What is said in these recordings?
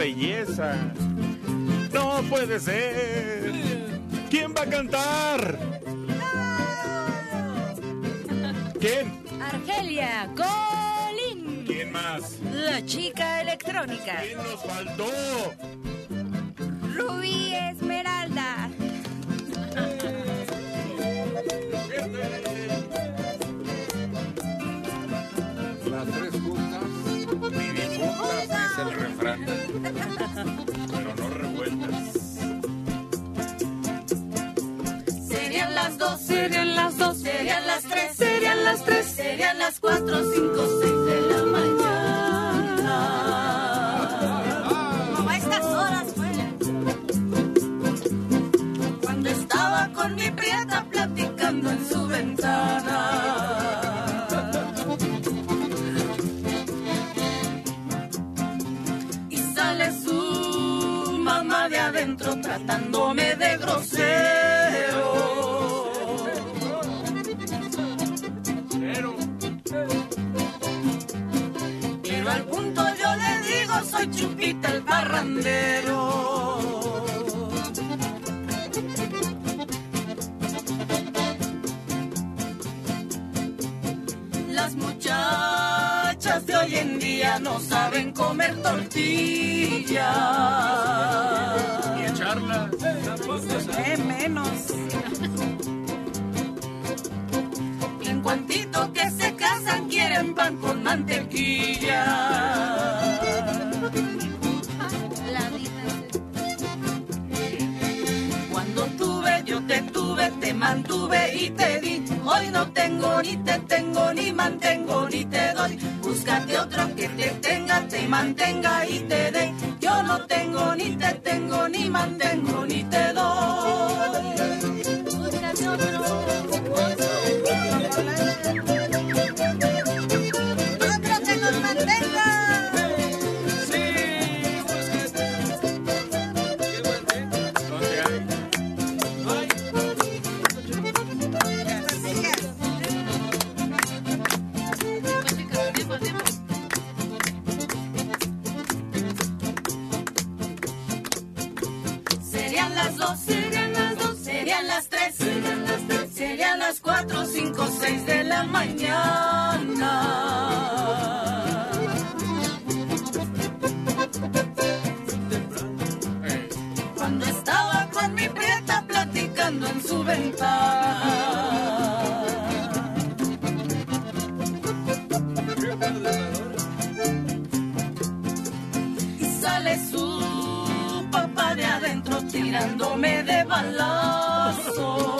belleza. No puede ser. ¿Quién va a cantar? ¿Quién? Argelia Colín. ¿Quién más? La chica electrónica. ¿Quién nos faltó? Rubí serían las dos, serían las tres, serían las tres, serían las cuatro, cinco, seis soy Chupita el parrandero. Las muchachas de hoy en día no saben comer tortilla. Ni echarla. Eh, menos. En cuantito que se casan quieren pan con mantequilla. Te mantuve y te di. Hoy no tengo, ni te tengo, ni mantengo, ni te doy. Búscate otro que te tenga, te mantenga y te dé. Yo no tengo, ni te tengo, ni mantengo, ni te doy. Seis de la mañana. Cuando estaba con mi prieta platicando en su ventana. sale su papá de adentro tirándome de balazo.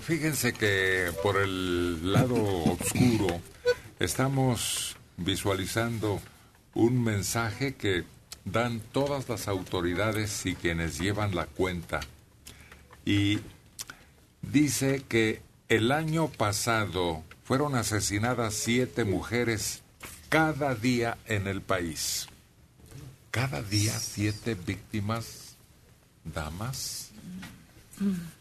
fíjense que por el lado oscuro estamos visualizando un mensaje que dan todas las autoridades y quienes llevan la cuenta. Y dice que el año pasado fueron asesinadas siete mujeres cada día en el país. cada día siete víctimas, damas,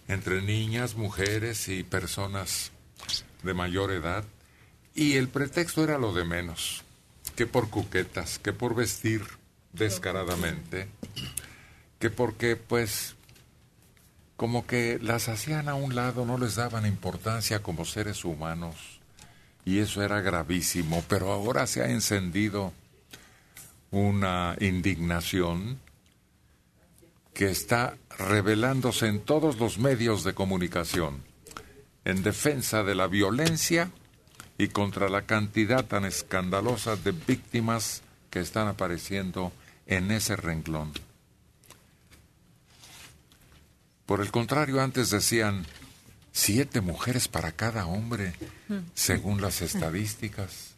entre niñas, mujeres y personas de mayor edad. Y el pretexto era lo de menos, que por cuquetas, que por vestir descaradamente, que porque pues como que las hacían a un lado, no les daban importancia como seres humanos. Y eso era gravísimo, pero ahora se ha encendido una indignación que está revelándose en todos los medios de comunicación en defensa de la violencia y contra la cantidad tan escandalosa de víctimas que están apareciendo en ese renglón. Por el contrario, antes decían siete mujeres para cada hombre, según las estadísticas,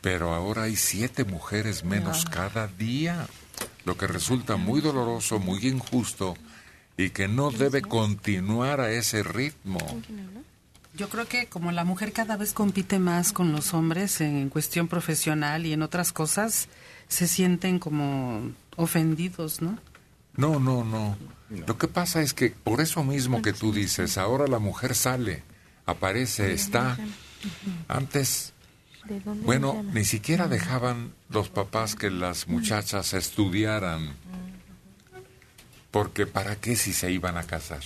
pero ahora hay siete mujeres menos cada día, lo que resulta muy doloroso, muy injusto y que no debe continuar a ese ritmo. Yo creo que como la mujer cada vez compite más con los hombres en cuestión profesional y en otras cosas, se sienten como ofendidos, ¿no? No, no, no. Lo que pasa es que por eso mismo que tú dices, ahora la mujer sale, aparece, está. Antes, bueno, ni siquiera dejaban los papás que las muchachas estudiaran. Porque ¿para qué si se iban a casar?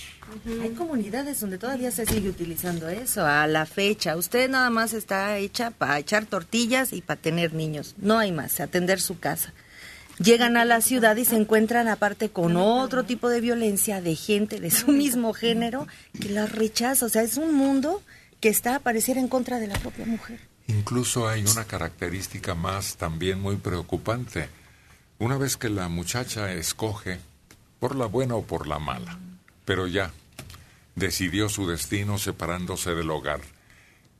Hay comunidades donde todavía se sigue utilizando eso a la fecha. Usted nada más está hecha para echar tortillas y para tener niños. No hay más, atender su casa. Llegan a la ciudad y se encuentran aparte con otro tipo de violencia de gente de su mismo género que las rechaza. O sea, es un mundo que está a parecer en contra de la propia mujer. Incluso hay una característica más también muy preocupante. Una vez que la muchacha escoge, por la buena o por la mala, pero ya decidió su destino separándose del hogar.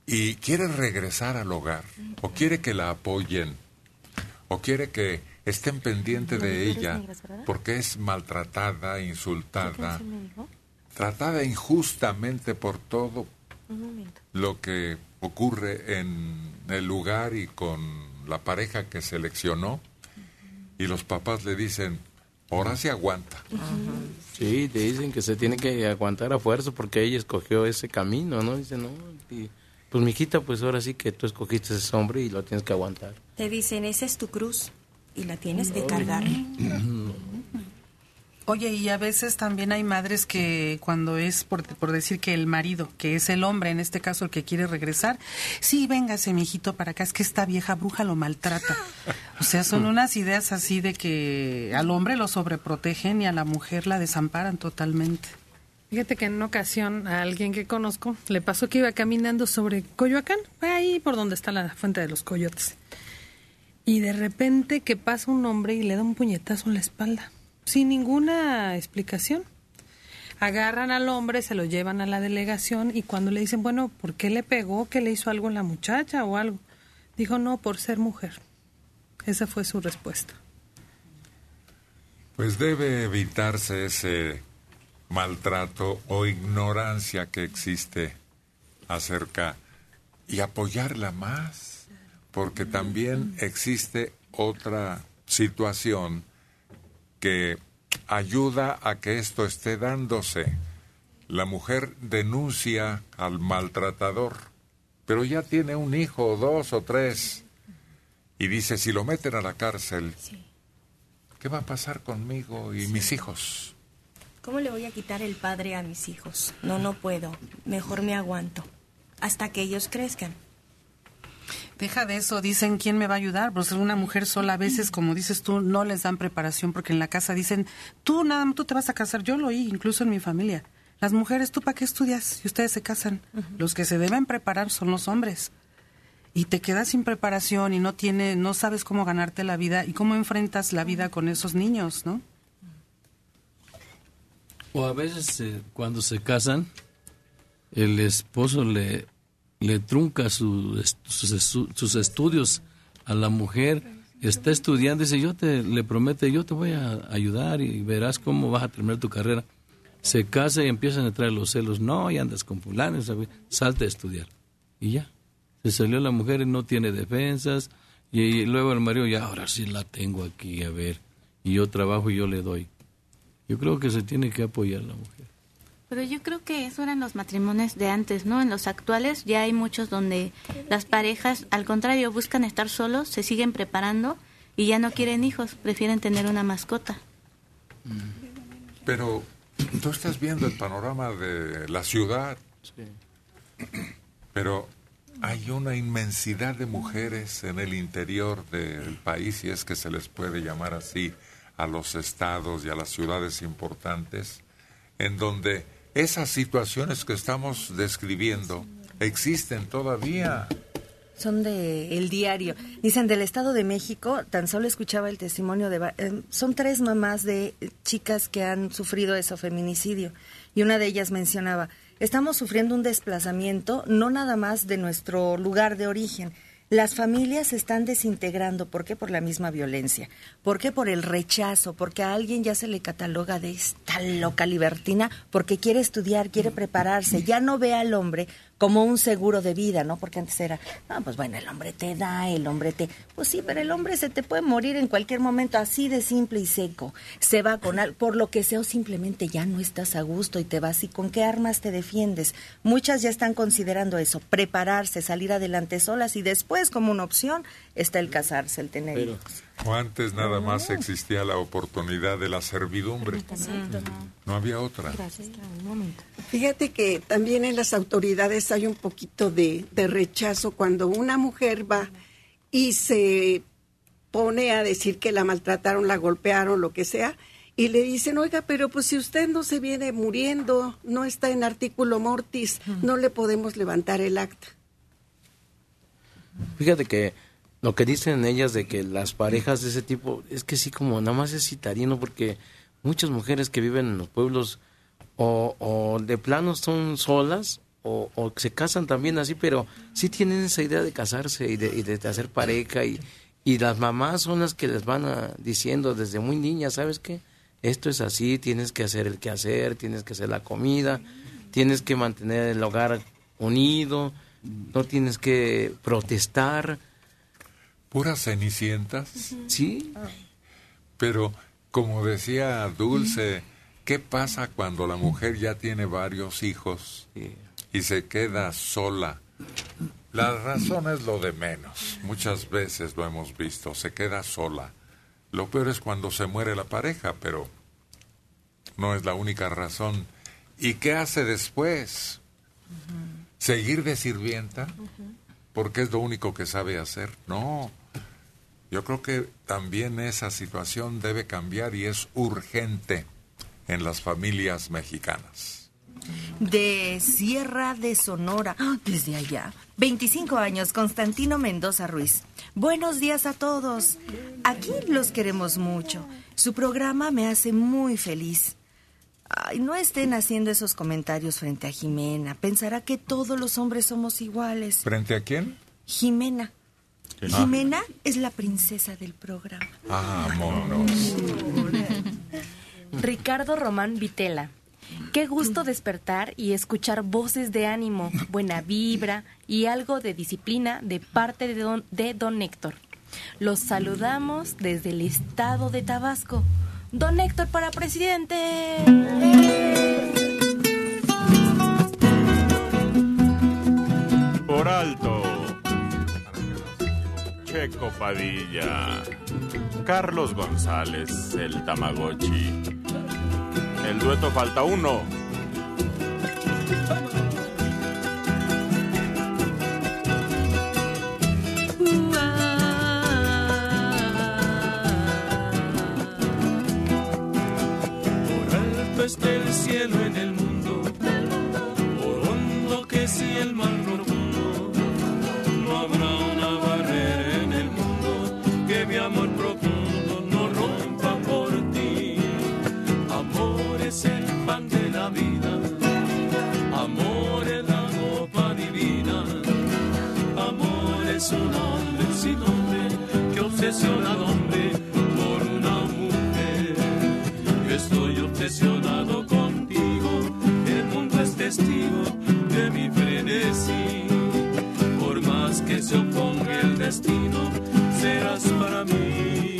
Y quiere regresar al hogar, o quiere que la apoyen, o quiere que estén pendientes de ella porque es maltratada, insultada, tratada injustamente por todo lo que ocurre en el lugar y con la pareja que seleccionó. Y los papás le dicen, ahora se aguanta. Sí, te dicen que se tiene que aguantar a fuerza porque ella escogió ese camino, ¿no? Dice, no, y, pues mijita, pues ahora sí que tú escogiste ese hombre y lo tienes que aguantar. Te dicen, esa es tu cruz y la tienes que cargar. Oye, y a veces también hay madres que cuando es, por, por, decir que el marido, que es el hombre, en este caso el que quiere regresar, sí, véngase, mijito, para acá, es que esta vieja bruja lo maltrata. O sea, son unas ideas así de que al hombre lo sobreprotegen y a la mujer la desamparan totalmente. Fíjate que en una ocasión a alguien que conozco le pasó que iba caminando sobre Coyoacán, ahí por donde está la fuente de los coyotes. Y de repente que pasa un hombre y le da un puñetazo en la espalda sin ninguna explicación. Agarran al hombre, se lo llevan a la delegación y cuando le dicen, bueno, ¿por qué le pegó? ¿Que le hizo algo la muchacha o algo? Dijo, no, por ser mujer. Esa fue su respuesta. Pues debe evitarse ese maltrato o ignorancia que existe acerca y apoyarla más, porque también existe otra situación que ayuda a que esto esté dándose. La mujer denuncia al maltratador, pero ya tiene un hijo, dos o tres, y dice, si lo meten a la cárcel, ¿qué va a pasar conmigo y mis hijos? ¿Cómo le voy a quitar el padre a mis hijos? No, no puedo. Mejor me aguanto. Hasta que ellos crezcan. Deja de eso, dicen quién me va a ayudar, pues una mujer sola a veces, como dices tú, no les dan preparación porque en la casa dicen, tú nada, tú te vas a casar, yo lo oí, incluso en mi familia. Las mujeres, ¿tú para qué estudias? Y ustedes se casan. Los que se deben preparar son los hombres. Y te quedas sin preparación y no tiene, no sabes cómo ganarte la vida y cómo enfrentas la vida con esos niños, ¿no? O a veces eh, cuando se casan, el esposo le le trunca sus, sus, estudios a la mujer, está estudiando, dice, yo te, le prometo, yo te voy a ayudar y verás cómo vas a terminar tu carrera. Se casa y empiezan a traer los celos, no, y andas con fulano, salte a estudiar. Y ya, se salió la mujer y no tiene defensas, y, luego el marido, ya ahora sí la tengo aquí, a ver. y yo trabajo y yo le doy. Yo creo que se tiene que apoyar la mujer. Pero yo creo que eso eran los matrimonios de antes, ¿no? En los actuales ya hay muchos donde las parejas, al contrario, buscan estar solos, se siguen preparando y ya no quieren hijos, prefieren tener una mascota. Pero tú estás viendo el panorama de la ciudad, pero hay una inmensidad de mujeres en el interior del país, si es que se les puede llamar así, a los estados y a las ciudades importantes, en donde esas situaciones que estamos describiendo existen todavía. Son de el diario. Dicen del Estado de México, tan solo escuchaba el testimonio de... eh, son tres mamás de chicas que han sufrido eso, feminicidio. Y una de ellas mencionaba, estamos sufriendo un desplazamiento no nada más de nuestro lugar de origen. Las familias se están desintegrando. ¿Por qué? Por la misma violencia. ¿Por qué? Por el rechazo. Porque a alguien ya se le cataloga de esta loca libertina porque quiere estudiar, quiere prepararse. Ya no ve al hombre como un seguro de vida, ¿no? Porque antes era, no, pues bueno, el hombre te da, el hombre te... Pues sí, pero el hombre se te puede morir en cualquier momento, así de simple y seco. Se va con al... por lo que sea o simplemente ya no estás a gusto y te vas. ¿Y con qué armas te defiendes? Muchas ya están considerando eso, prepararse, salir adelante solas y después como una opción está el casarse, el tener Pero- hijos. O antes nada más existía la oportunidad de la servidumbre. No había otra. Fíjate que también en las autoridades hay un poquito de, de rechazo cuando una mujer va y se pone a decir que la maltrataron, la golpearon, lo que sea, y le dicen, oiga, pero pues si usted no se viene muriendo, no está en artículo mortis, no le podemos levantar el acta. Fíjate que lo que dicen ellas de que las parejas de ese tipo es que sí como nada más es citadino porque muchas mujeres que viven en los pueblos o, o de plano son solas o, se casan también así, pero sí tienen esa idea de casarse y de, y de hacer pareja y, y las mamás son las que les van a, diciendo desde muy niñas, ¿sabes qué? Esto es así, tienes que hacer el quehacer, tienes que hacer la comida, tienes que mantener el hogar unido, no tienes que protestar. ¿Puras cenicientas? Sí. Pero, como decía Dulce, ¿qué pasa cuando la mujer ya tiene varios hijos y se queda sola? La razón es lo de menos. Muchas veces lo hemos visto, se queda sola. Lo peor es cuando se muere la pareja, pero no es la única razón. ¿Y qué hace después? ¿Seguir de sirvienta? Porque es lo único que sabe hacer. No. Yo creo que también esa situación debe cambiar y es urgente en las familias mexicanas. De Sierra de Sonora, ¡Ah! desde allá. 25 años, Constantino Mendoza Ruiz. Buenos días a todos. Aquí los queremos mucho. Su programa me hace muy feliz. Ay, no estén haciendo esos comentarios frente a Jimena. Pensará que todos los hombres somos iguales. ¿Frente a quién? Jimena. Ah. Jimena es la princesa del programa. Vámonos. Ricardo Román Vitela. Qué gusto despertar y escuchar voces de ánimo, buena vibra y algo de disciplina de parte de don, de don Héctor. Los saludamos desde el estado de Tabasco. Don Héctor para presidente. Por alto. Checo Padilla. Carlos González, el Tamagotchi. El dueto falta uno. Por alto está el cielo en el mundo, por hondo que si el mar profundo, es un hombre sin nombre que obsesiona al hombre por una mujer. Yo estoy obsesionado contigo, el mundo es testigo de mi frenesí. Por más que se oponga el destino, serás para mí.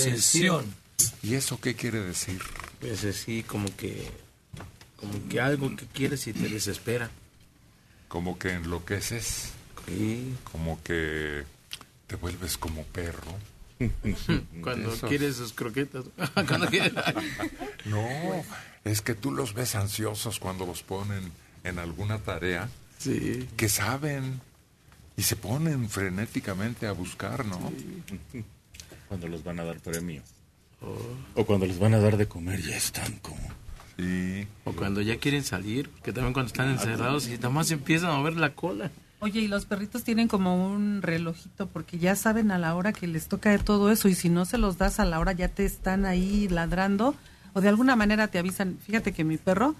Obsesión. ¿Y eso qué quiere decir? Pues así como que como que algo que quieres y te desespera. Como que enloqueces. Sí. Como que te vuelves como perro. Cuando Esos- quieres sus croquetas. Cuando quieres- No, es que tú los ves ansiosos cuando los ponen en alguna tarea. Sí. Que saben y se ponen frenéticamente a buscar, ¿no? Cuando los van a dar premio. Oh. O cuando les van a dar de comer, ya están como... Sí. O cuando ya quieren salir, que también cuando están encerrados y nada más empiezan a mover la cola. Oye, y los perritos tienen como un relojito porque ya saben a la hora que les toca de todo eso y si no se los das a la hora ya te están ahí ladrando o de alguna manera te avisan. Fíjate que mi perro,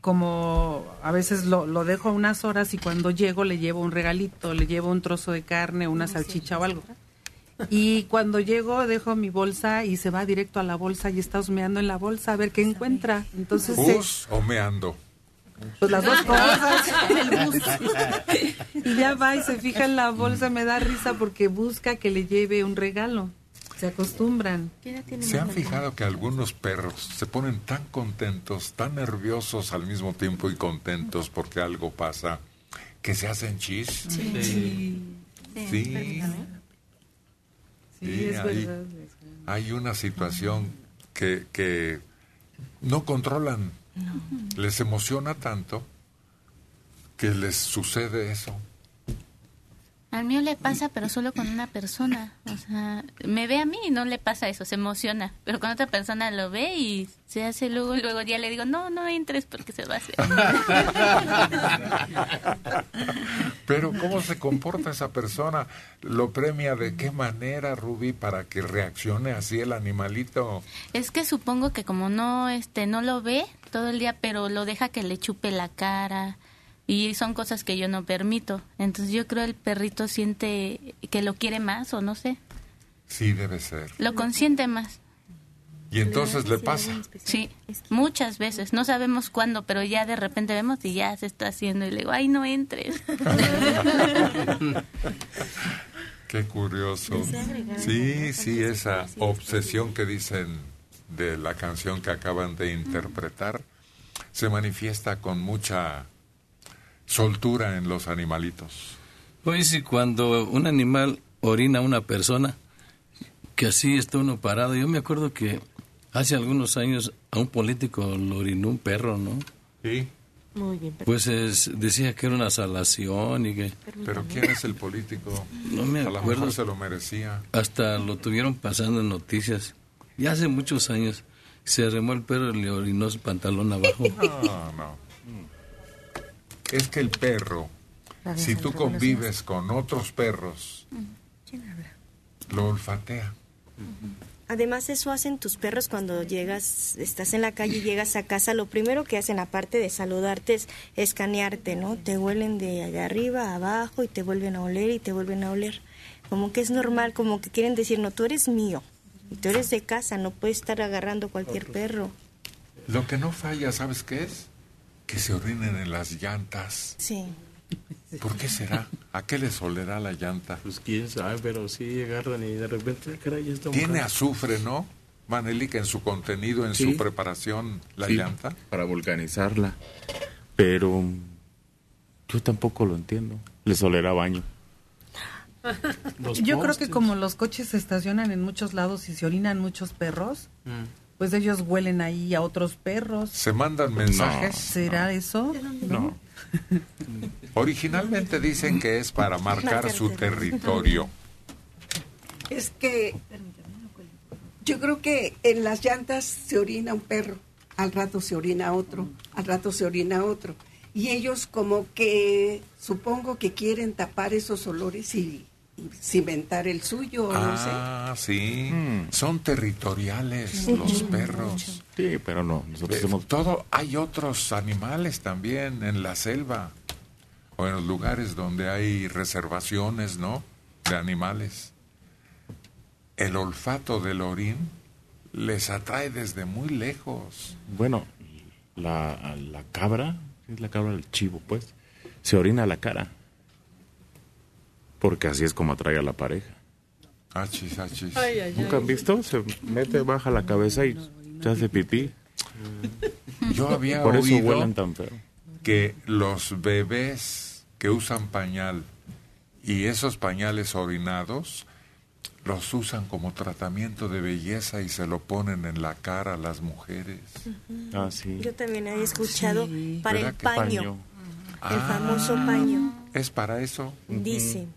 como a veces lo, lo dejo unas horas y cuando llego le llevo un regalito, le llevo un trozo de carne, una salchicha o algo. Y cuando llego dejo mi bolsa y se va directo a la bolsa y está husmeando en la bolsa a ver qué encuentra. Entonces, ¿Bus o meando? pues las dos cosas en el bus. Y ya va y se fija en la bolsa, me da risa porque busca que le lleve un regalo. Se acostumbran. ¿Se han fijado que algunos perros se ponen tan contentos, tan nerviosos al mismo tiempo y contentos porque algo pasa, que se hacen chis? Sí. Sí. Sí, Sí, es hay, verdad. hay una situación que, que no controlan. Les emociona tanto que les sucede eso. Al mío le pasa, pero solo con una persona. O sea, me ve a mí y no le pasa eso, se emociona. Pero con otra persona lo ve y se hace luego, luego ya le digo, no, no entres porque se va a hacer. Pero ¿cómo se comporta esa persona? ¿Lo premia de qué manera, Rubí, para que reaccione así el animalito? Es que supongo que como no, este, no lo ve todo el día, pero lo deja que le chupe la cara y son cosas que yo no permito. Entonces yo creo el perrito siente que lo quiere más o no sé, Sí, debe ser. lo consiente más. Y entonces le pasa. Sí, muchas veces. No sabemos cuándo, pero ya de repente vemos y ya se está haciendo y le digo, ay, no entres. Qué curioso. Sí, sí, esa obsesión que dicen de la canción que acaban de interpretar se manifiesta con mucha soltura en los animalitos. Pues sí, cuando un animal orina a una persona, que así está uno parado. Yo me acuerdo que hace algunos años a un político lo orinó un perro, ¿no? Sí. Muy bien. Pues es- decía que era una salación y que... Pero ¿quién es el político? No me A lo acuerdo. mejor se lo merecía. Hasta lo tuvieron pasando en noticias. Ya hace muchos años se arremó el perro y le orinó su pantalón abajo. No, no. Es que el perro, si tú convives con otros perros, lo olfatea. Además, eso hacen tus perros cuando llegas, estás en la calle y llegas a casa. Lo primero que hacen, aparte de saludarte, es escanearte, ¿no? Te huelen de allá arriba a abajo y te vuelven a oler y te vuelven a oler. Como que es normal, como que quieren decir, no, tú eres mío. Y tú eres de casa, no puedes estar agarrando cualquier perro. Lo que no falla, ¿sabes qué es? Que se orinen en las llantas. Sí. ¿Por qué será? ¿A qué les olerá la llanta? Pues quién sabe, pero sí agarran y de repente, caray, ya está Tiene mojado. azufre, ¿no? Manelik, en su contenido, en Sí. su preparación, la Sí, llanta? Para vulcanizarla. Pero yo tampoco lo entiendo. Les olerá baño. Yo creo que como los coches se estacionan en muchos lados y se orinan muchos perros, pues ellos huelen ahí a otros perros. ¿Se mandan mensajes? ¿Será eso? No. Originalmente dicen que es para marcar su territorio. Es que yo creo que en las llantas se orina un perro, al rato se orina otro, al rato se orina otro. Y ellos como que supongo que quieren tapar esos olores y, y cimentar el suyo, no sé. Ah, sí. Son territoriales los perros. Sí, pero no. Nosotros somos Todo, hay otros animales también en la selva o en los lugares donde hay reservaciones, ¿no? De animales. El olfato del orín les atrae desde muy lejos. Bueno, la, la cabra, es la cabra del chivo, pues, se orina a la cara. Porque así es como atrae a la pareja. Achis, achis. Ay, ay, ¿Nunca han visto? Se mete, baja la cabeza y se hace pipí. Yo había Por eso oído huelen tan feo. que los bebés que usan pañal y esos pañales orinados los usan como tratamiento de belleza y se lo ponen en la cara a las mujeres. Ah, sí. Yo también había escuchado para el ¿Verdad que paño, paño? el famoso paño. ¿Es para eso? Dicen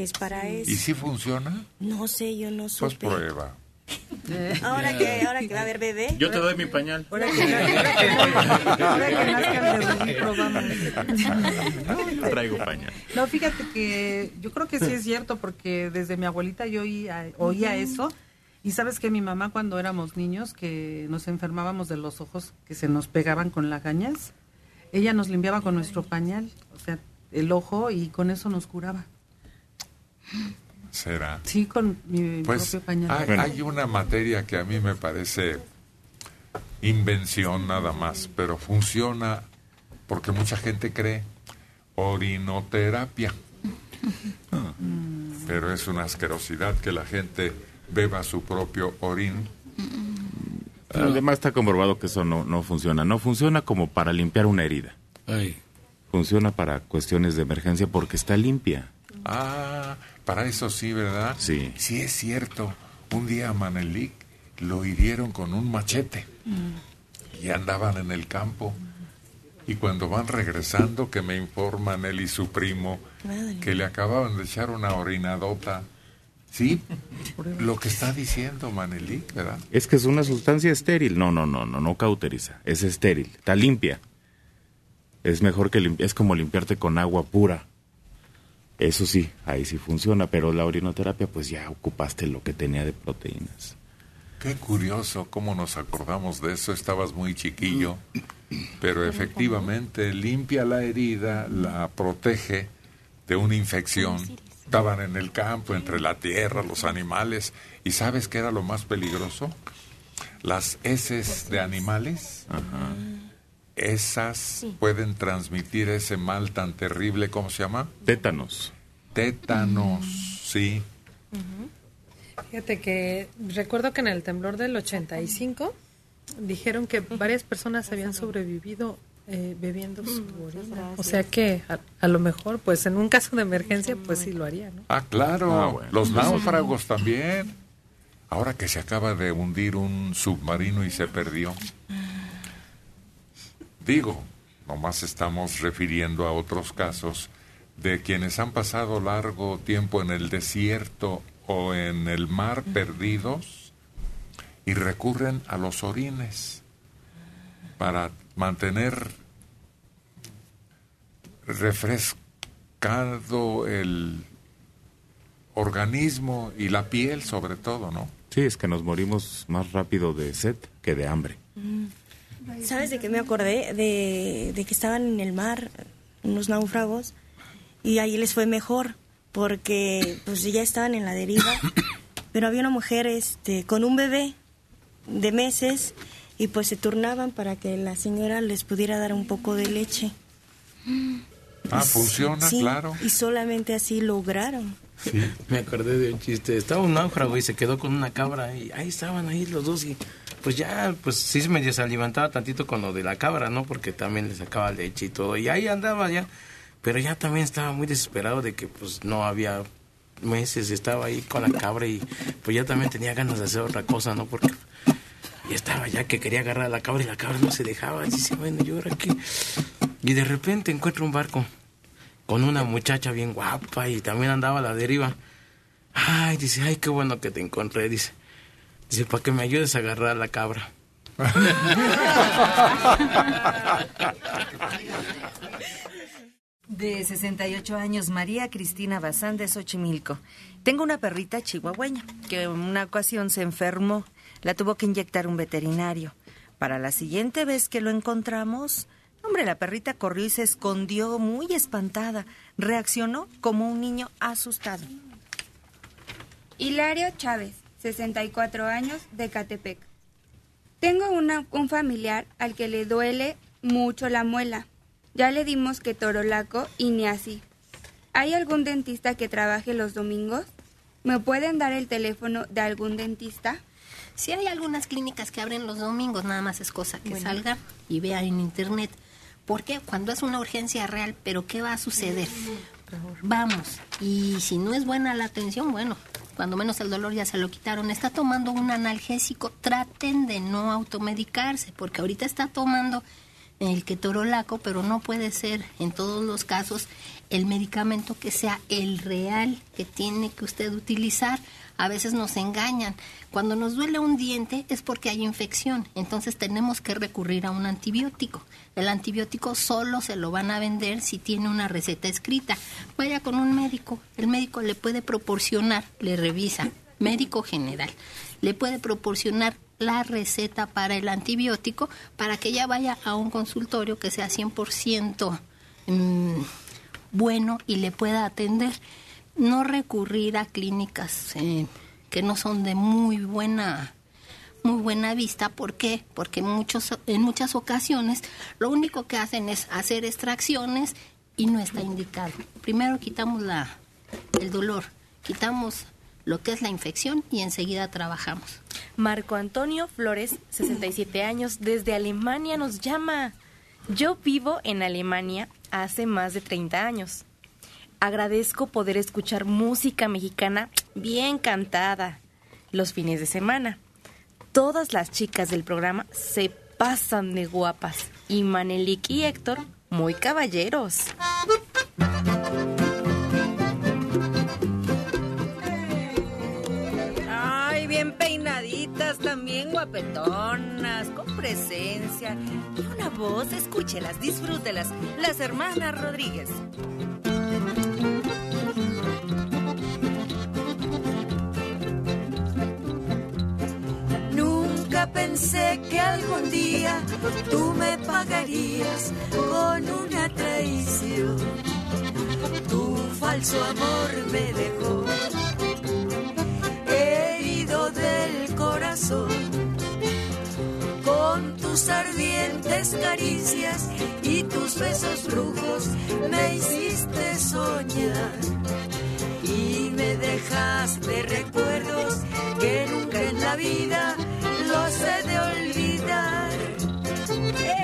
que es para eso. ¿Y si funciona? No sé, yo no Pues supe. prueba. Ahora que, ahora que va a haber bebé. Yo te doy mi pañal. Ahora que, probamos. Traigo pañal. No, fíjate que yo creo que sí es cierto, porque desde mi abuelita yo oía, oía eso. Y sabes que mi mamá cuando éramos niños, que nos enfermábamos de los ojos, que se nos pegaban con lagañas, ella nos limpiaba con nuestro pañal, o sea, el ojo, y con eso nos curaba. ¿Será? Sí, con mi Pues propio pañal. hay, hay una materia que a mí me parece invención nada más, pero funciona porque mucha gente cree orinoterapia. Pero es una asquerosidad que la gente beba su propio orín. Además está comprobado que eso no, no funciona. No funciona como para limpiar una herida. Funciona para cuestiones de emergencia porque está limpia. Ah, para eso sí, ¿verdad? Sí. Sí es cierto. Un día a Manelik lo hirieron con un machete y andaban en el campo. Y cuando van regresando, que me informan él y su primo que le acababan de echar una orinadota. Sí, lo que está diciendo Manelik, ¿verdad? Es que es una sustancia estéril. No, no, no, no, no cauteriza. Es estéril. Está limpia. Es mejor que limpi- es como limpiarte con agua pura. Eso sí, ahí sí funciona, pero la orinoterapia pues ya ocupaste lo que tenía de proteínas. Qué curioso cómo nos acordamos de eso. Estabas muy chiquillo, pero efectivamente limpia la herida, la protege de una infección. Estaban en el campo, entre la tierra, los animales. ¿Y sabes qué era lo más peligroso? Las heces de animales. Esas pueden transmitir ese mal tan terrible, ¿cómo se llama? Tétanos. Tétanos, sí. Fíjate que recuerdo que en el temblor del 85 dijeron que varias personas habían sobrevivido eh, bebiendo su orina. O sea que a, a lo mejor, pues en un caso de emergencia, pues sí lo haría, ¿no? Ah, claro. Ah, bueno. Los náufragos también. Ahora que se acaba de hundir un submarino y se perdió. Digo, nomás estamos refiriendo a otros casos de quienes han pasado largo tiempo en el desierto o en el mar perdidos y recurren a los orines para mantener refrescado el organismo y la piel sobre todo, ¿no? Sí, es que nos morimos más rápido de sed que de hambre. ¿Sabes de qué me acordé? De, de que estaban en el mar unos náufragos y ahí les fue mejor porque pues ya estaban en la deriva, pero había una mujer este con un bebé de meses y pues se turnaban para que la señora les pudiera dar un poco de leche. Ah, funciona, Sí, claro. Y solamente así lograron Me acordé de un chiste. Estaba un náufrago y se quedó con una cabra y ahí estaban ahí los dos y pues ya, pues sí medio se alimentaba tantito con lo de la cabra, ¿no? Porque también le sacaba leche y todo. Y ahí andaba ya. Pero ya también estaba muy desesperado de que pues no había meses, estaba ahí con la cabra y pues ya también tenía ganas de hacer otra cosa, ¿no? Porque ya estaba ya que quería agarrar a la cabra y la cabra no se dejaba. Y dice, bueno, ¿y ahora qué? Y de repente encuentra un barco con una muchacha bien guapa y también andaba a la deriva. Ay, dice, ay, qué bueno que te encontré, dice. Dice, para que me ayudes a agarrar a la cabra. De 68 años, María Cristina Bazán de Xochimilco. Tengo una perrita chihuahueña que en una ocasión se enfermó. La tuvo que inyectar un veterinario. Para la siguiente vez que lo encontramos, hombre, la perrita corrió y se escondió muy espantada. Reaccionó como un niño asustado. Hilario Chávez, 64 años, de Catepec. Tengo una, un familiar al que le duele mucho la muela. Ya le dimos que torolaco y ni así. ¿Hay algún dentista que trabaje los domingos? ¿Me pueden dar el teléfono de algún dentista? Sí hay algunas clínicas que abren los domingos, nada más es cosa que salga y vea en internet. Porque cuando es una urgencia real, pero ¿qué va a suceder? Vamos, y si no es buena la atención, bueno, cuando menos el dolor ya se lo quitaron. Está tomando un analgésico, traten de no automedicarse, porque ahorita está tomando el ketorolaco, pero no puede ser en todos los casos el medicamento que sea el real que tiene que usted utilizar. A veces nos engañan. Cuando nos duele un diente es porque hay infección, entonces tenemos que recurrir a un antibiótico. El antibiótico solo se lo van a vender si tiene una receta escrita. Vaya con un médico, el médico le puede proporcionar, le revisa, médico general, le puede proporcionar la receta para el antibiótico para que ella vaya a un consultorio que sea 100% mm, bueno y le pueda atender. No recurrir a clínicas eh, que no son de muy buena muy buena vista. ¿Por qué? Porque muchos, en muchas ocasiones lo único que hacen es hacer extracciones y no está indicado. Primero quitamos la, el dolor, quitamos lo que es la infección y enseguida trabajamos. Marco Antonio Flores, 67 años, desde Alemania nos llama. Yo vivo en Alemania hace más de 30 años. Agradezco poder escuchar música mexicana bien cantada los fines de semana. Todas las chicas del programa se pasan de guapas y Manelik y Héctor muy caballeros. Ay, bien peinaditas, también guapetonas, con presencia y una voz, escúchelas, disfrútelas, las hermanas Rodríguez. Pensé que algún día tú me pagarías con una traición. Tu falso amor me dejó herido del corazón. Con tus ardientes caricias y tus besos brujos me hiciste soñar y me dejaste recuerdos que nunca en la vida los he de olvidar. Eh.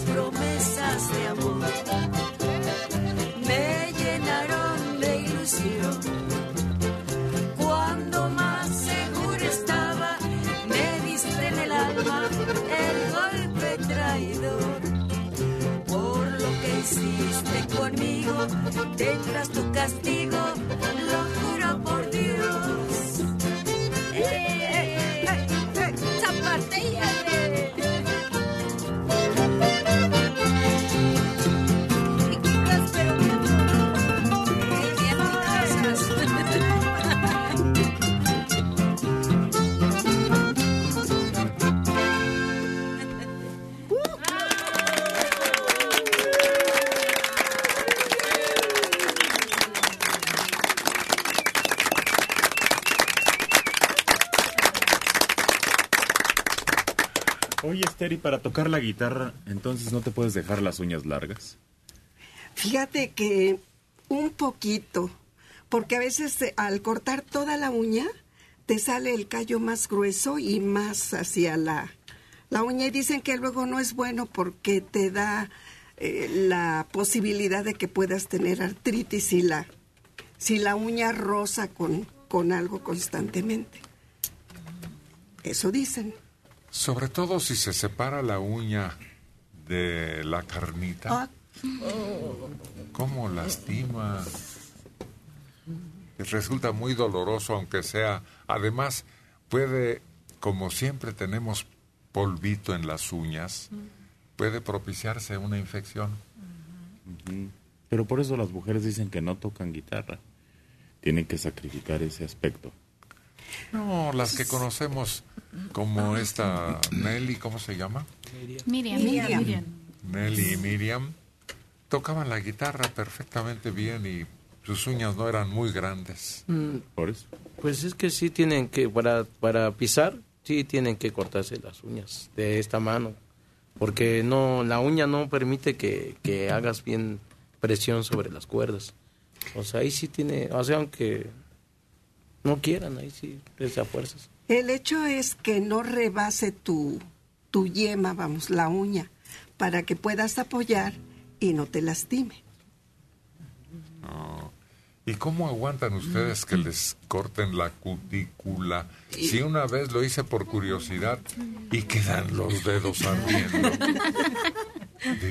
Promesas de amor me llenaron de ilusión. Cuando más seguro estaba, me diste en el alma el golpe traidor. Por lo que hiciste conmigo, tendrás tu castigo, Oye, Esther, y para tocar la guitarra, entonces no te puedes dejar las uñas largas. Fíjate que un poquito, porque a veces eh, al cortar toda la uña te sale el callo más grueso y más hacia la, la uña y dicen que luego no es bueno porque te da eh, la posibilidad de que puedas tener artritis si la, si la uña rosa con, con algo constantemente. Eso dicen. Sobre todo si se separa la uña de la carnita. Ah, ¿Cómo lastima? Y Resulta muy doloroso, aunque sea. Además, puede, como siempre tenemos polvito en las uñas, puede propiciarse una infección. Pero por eso las mujeres dicen que no tocan guitarra. Tienen que sacrificar ese aspecto. No, las que conocemos como esta Nelly, ¿cómo se llama? Miriam. Miriam. Miriam. Nelly y Miriam tocaban la guitarra perfectamente bien y sus uñas no eran muy grandes. Mm, Por eso. Pues es que sí tienen que, para, para pisar, sí tienen que cortarse las uñas de esta mano. Porque no, la uña no permite que, que hagas bien presión sobre las cuerdas. O sea, ahí sí tiene, o sea, aunque no quieran, ahí sí, desde a fuerzas. El hecho es que no rebase tu, tu yema, vamos, la uña, para que puedas apoyar y no te lastime. No. ¿Y cómo aguantan ustedes que les corten la cutícula? Si una vez lo hice por curiosidad y quedan los dedos ardiendo.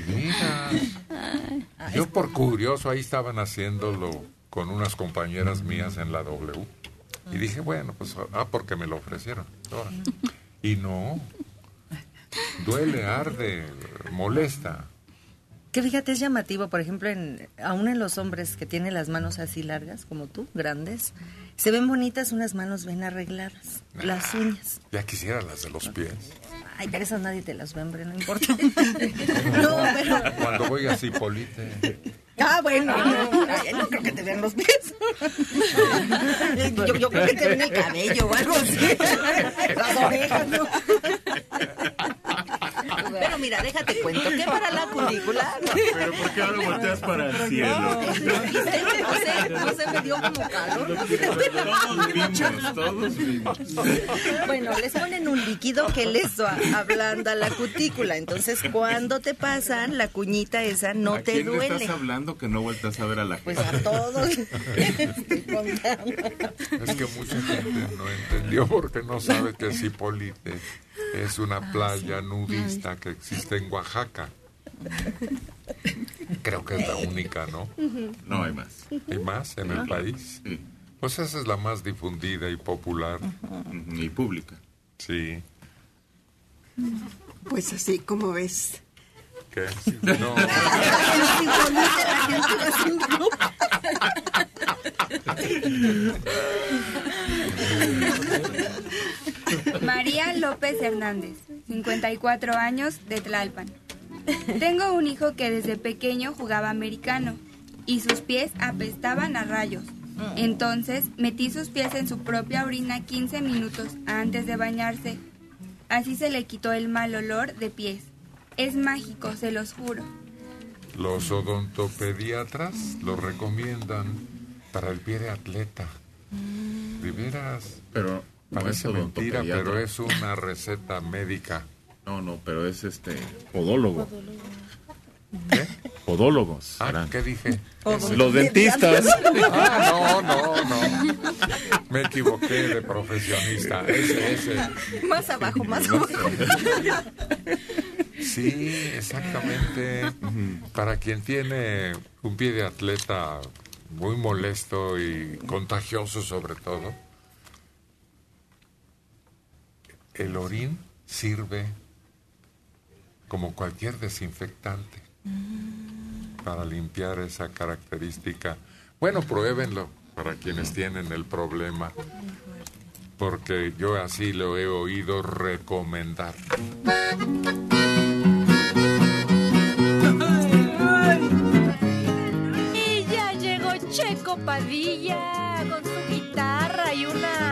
Veras. Yo por curioso ahí estaban haciéndolo con unas compañeras mías en la W. Y dije, bueno, pues, ah, porque me lo ofrecieron. Ahora. Y no. Duele, arde, molesta. Que fíjate, es llamativo, por ejemplo, en, aún en los hombres que tienen las manos así largas, como tú, grandes, se ven bonitas unas manos bien arregladas, las uñas. Ya quisiera las de los pies. Ay, pero esas nadie te las ve, hombre, no importa. no, pero... Cuando voy así, Polite. Ah, bueno, no, ay, no creo que te vean los pies. Yo, yo creo que te ven el cabello o algo así. Las orejas, ¿no? Pero mira, déjate cuento que para la cutícula... Pero ¿por qué ahora volteas para el cielo? No. No sé, no sé, me dio como calor. Todos vimos, todos vimos. Bueno, les ponen un líquido que les a- ablanda la cutícula. Entonces, cuando te pasan, la cuñita esa no ¿A te quién le duele. estás hablando que no vueltas a ver a la Pues gente? a todos. Es que mucha gente no entendió porque no sabe que Cipolite es una playa nudista que existe en Oaxaca. Creo que es la única, ¿no? No hay más. ¿Hay más en el país? Pues esa es la más difundida y popular. Y pública. Sí. Pues así como ves. ¿Qué? No. María López Hernández, 54 años, de Tlalpan. Tengo un hijo que desde pequeño jugaba americano y sus pies apestaban a rayos. Entonces metí sus pies en su propia orina 15 minutos antes de bañarse. Así se le quitó el mal olor de pies. Es mágico, se los juro. Los odontopediatras lo recomiendan para el pie de atleta. De veras. Pero no Parece es mentira, pero es una receta médica. No, no, pero es este podólogo. ¿Qué? Podólogos. Ah, serán. ¿qué dije? Los dentistas. Ah, no, no, no. Me equivoqué de profesionista. Ese, ese. Más abajo, más abajo. Sí, exactamente. Para quien tiene un pie de atleta muy molesto y contagioso sobre todo, el orín sirve como cualquier desinfectante para limpiar esa característica. Bueno, pruébenlo para quienes tienen el problema, porque yo así lo he oído recomendar. Y ya llegó Checo Padilla con su guitarra y una...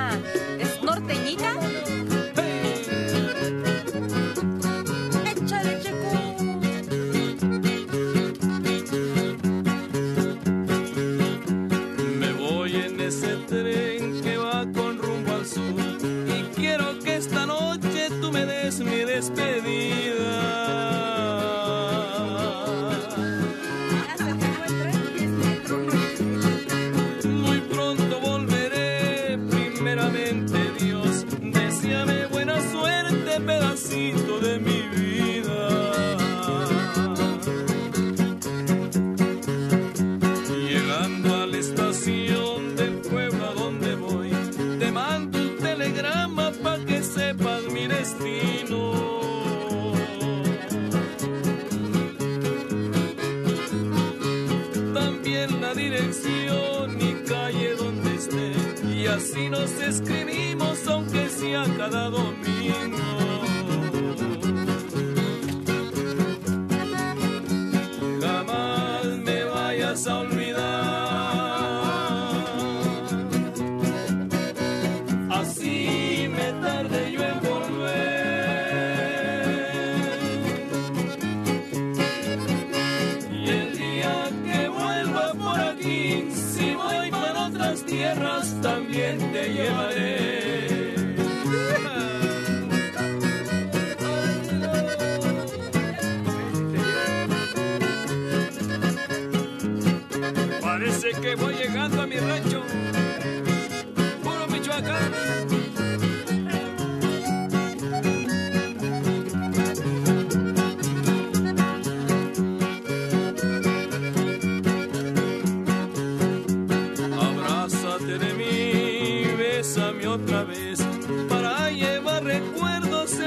nos escribimos aunque sea cada domingo.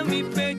Recuerdos en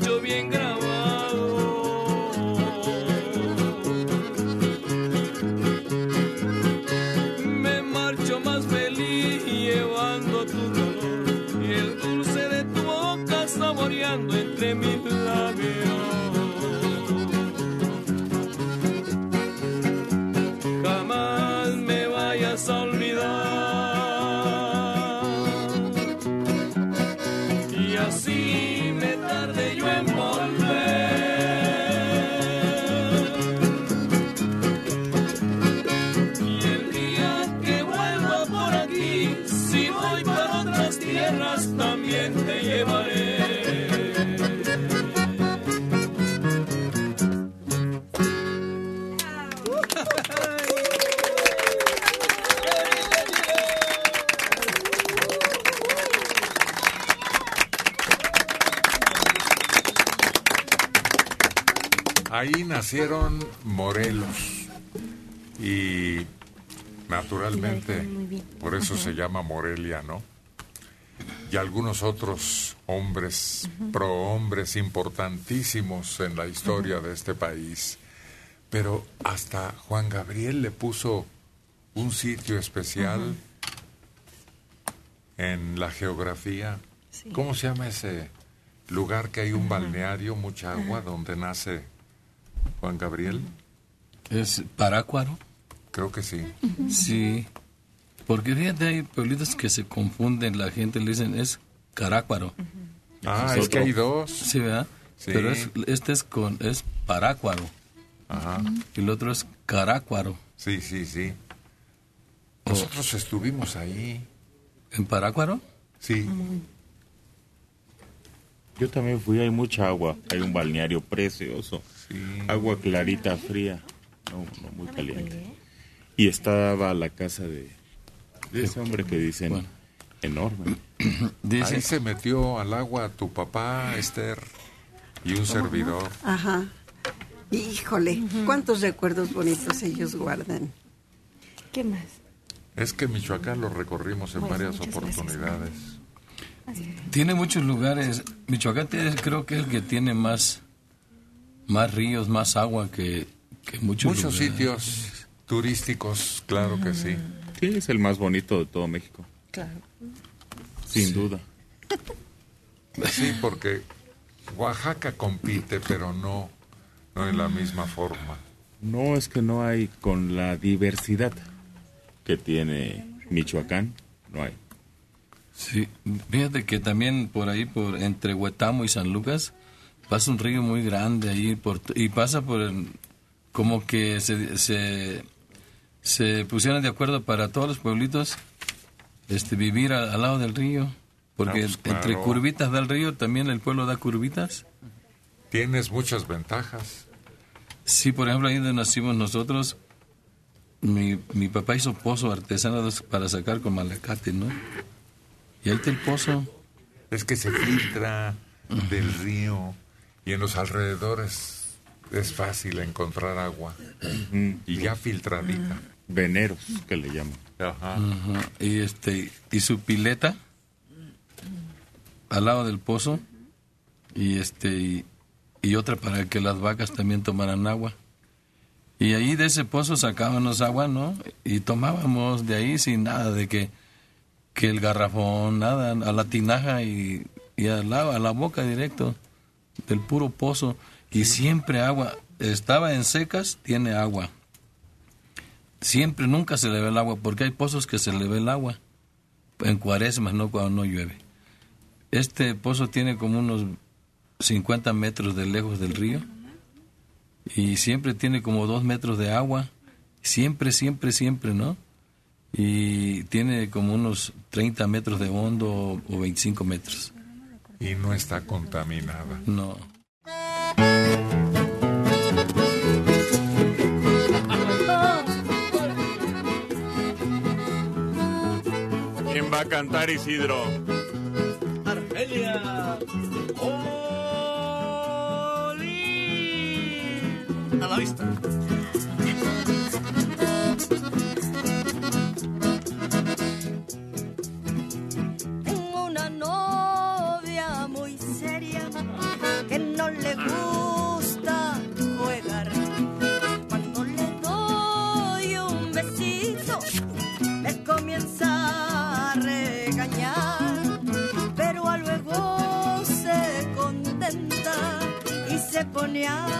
nacieron Morelos. Y naturalmente por eso se llama Morelia, ¿no? Y algunos otros hombres, prohombres importantísimos en la historia de este país. Pero hasta Juan Gabriel le puso un sitio especial en la geografía. ¿Cómo se llama ese lugar que hay un balneario, mucha agua, donde nace Juan Gabriel? ¿Es Parácuaro? Creo que sí. Sí. Porque fíjate, hay pueblitos que se confunden, la gente le dicen es Carácuaro. Ah, es que hay dos. Sí, ¿verdad? Sí. Pero es- este es con es Parácuaro. Ajá. Y el otro es Carácuaro. Sí, sí, sí. Nosotros estuvimos ahí. ¿En Parácuaro? Sí. Yo también fui, hay mucha agua, hay un balneario precioso, agua clarita, fría, no, no muy caliente. Y estaba la casa de, de ese hombre que dicen enorme. Ahí se metió al agua tu papá, Esther, y un servidor. Ajá. Híjole, cuántos recuerdos bonitos ellos guardan. ¿Qué más? Es que Michoacán lo recorrimos en Bueno, varias gracias. oportunidades. Tiene muchos lugares. Michoacán tiene- creo que es el que tiene más, más ríos, más agua que, que muchos, Muchos lugares. sitios turísticos, claro que sí. Sí, es el más bonito de todo México, Claro. sin duda. Sí, porque Oaxaca compite, pero no, no en la misma forma. No es que no hay con la diversidad que tiene Michoacán, no hay. Sí, fíjate que también por ahí, por entre Huetamo y San Lucas, pasa un río muy grande ahí por, y pasa por el- como que se, se, se pusieron de acuerdo para todos los pueblitos este, vivir al, al lado del río. Porque Ah, pues, entre curvitas del río también el pueblo da curvitas. Tienes muchas ventajas. Sí, por ejemplo, ahí donde nacimos nosotros, mi, mi papá hizo pozo artesano para sacar con malacate, ¿no? Y ahí está el pozo. Es que se filtra del río y en los alrededores es fácil encontrar agua. Y ya filtradita. Veneros, que le llaman. Ajá. Ajá. Y este y su pileta al lado del pozo y este y, y otra para que las vacas también tomaran agua. Y ahí de ese pozo sacábamos agua, ¿no? Y tomábamos de ahí sin nada de que que el garrafón, nada, a la tinaja y, y al lado, a la boca directo del puro pozo y siempre agua. Estaba en secas, tiene agua. Siempre, nunca se le ve el agua, porque hay pozos que se le ve el agua. En cuaresmas, no cuando no llueve. Este pozo tiene como unos 50 metros de lejos del río. Y siempre tiene como dos metros de agua. Siempre, siempre, siempre, ¿no? Y tiene como unos 30 metros de hondo o 25 metros. Y no está contaminada. No. ¿Quién va a cantar Isidro? Argelia. A la vista. Se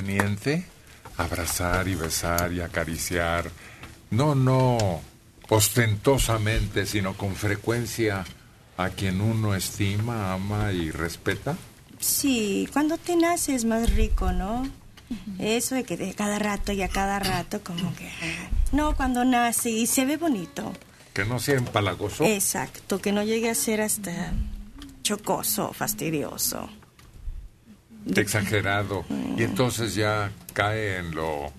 conveniente abrazar y besar y acariciar. No, no ostentosamente, sino con frecuencia a quien uno estima, ama y respeta. Sí, cuando te nace es más rico, ¿no? Eso de que de cada rato y a cada rato, como que. ah, No, cuando nace y se ve bonito. Que no sea empalagoso. Exacto, que no llegue a ser hasta chocoso, fastidioso. Exagerado. Y entonces ya cae en lo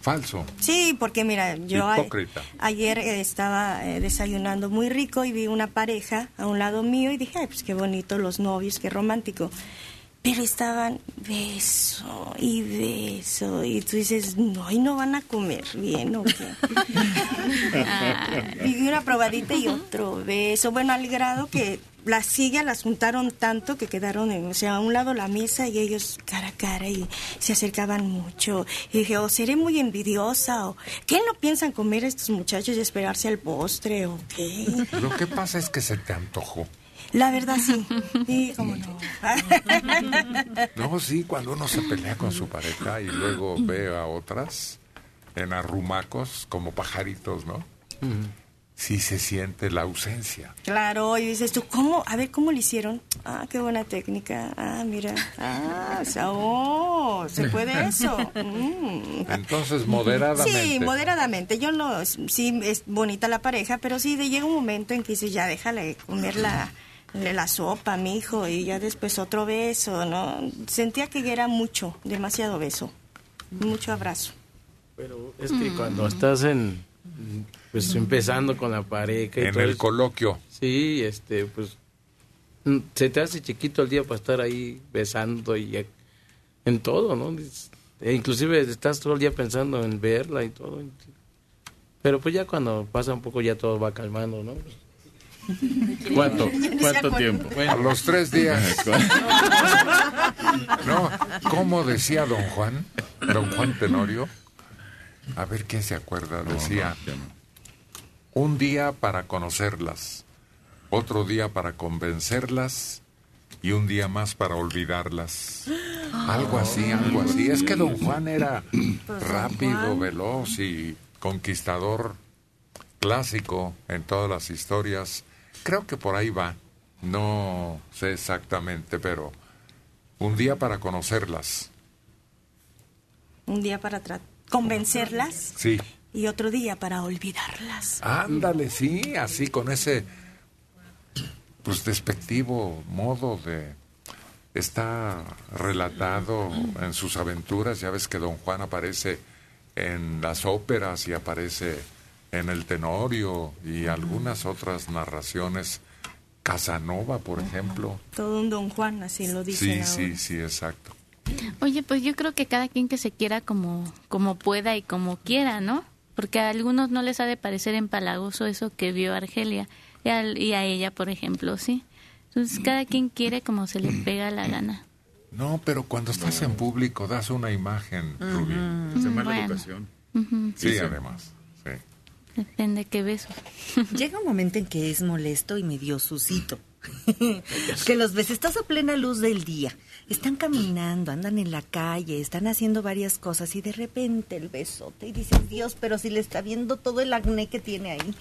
falso. Sí, porque mira, yo a- ayer eh, estaba eh, desayunando muy rico y vi una pareja a un lado mío y dije, ay, pues qué bonito los novios, qué romántico. Pero estaban beso y beso y tú dices, no, y no van a comer bien o qué. Y una probadita y otro beso. Bueno, al grado que las sillas las juntaron tanto que quedaron, en- o sea, a un lado la mesa y ellos cara a cara y se acercaban mucho. Y dije, o seré muy envidiosa o ¿qué no piensan comer estos muchachos y esperarse al postre o qué? Lo que pasa es que se te antojó. La verdad sí. Sí, cómo no. No, sí, cuando uno se pelea con su pareja y luego ve a otras en arrumacos como pajaritos, ¿no? Sí se siente la ausencia. Claro, y dices tú, ¿cómo? A ver, ¿cómo lo hicieron? Ah, qué buena técnica. Ah, mira. Ah, o sea, oh, se puede eso. Mm. Entonces, moderadamente. Sí, moderadamente. Yo no, sí es bonita la pareja, pero sí de- llega un momento en que dices, ya déjale comer la, la sopa, mi hijo, y ya después otro beso, ¿no? Sentía que era mucho, demasiado beso, mucho abrazo. Pero es que cuando estás en pues empezando con la pareja y En todo el eso, coloquio. Sí, este pues mm, se te hace chiquito el día para estar ahí besando y en todo, ¿no? E inclusive estás todo el día pensando en verla y todo. Pero pues ya cuando pasa un poco ya todo va calmando, ¿no? ¿Cuánto? ¿Cuánto tiempo? A los tres días. No, ¿cómo decía don Juan? Don Juan Tenorio. A ver quién se acuerda. Decía, un día para conocerlas, otro día para convencerlas y un día más para olvidarlas. Algo así, algo así. Es que don Juan era rápido, veloz y conquistador clásico en todas las historias. Creo que por ahí va. No sé exactamente, pero un día para conocerlas. Un día para convencerlas Sí. Y otro día para olvidarlas. Ándale, sí, así con ese pues despectivo modo de está relatado en sus aventuras, ya ves que don Juan aparece en las óperas y aparece en el Tenorio y algunas otras narraciones Casanova, por ejemplo. Todo un don Juan, así lo Sí, dicen sí, ahora. sí, exacto. Oye, pues yo creo que cada quien que se quiera como, como pueda y como quiera, ¿no? Porque a algunos no les ha de parecer empalagoso eso que vio Argelia y, al- y a ella, por ejemplo, sí. Entonces cada quien quiere como se le pega la gana. No, pero cuando estás en público das una imagen, Rubí. Es de mala Bueno. educación. Sí, Sí. además. Sí. Depende qué beso. Llega un momento en que es molesto y medio susito. que los ves, estás a plena luz del día, están caminando, andan en la calle, están haciendo varias cosas y de repente el besote y dices, Dios, pero si le está viendo todo el acné que tiene ahí.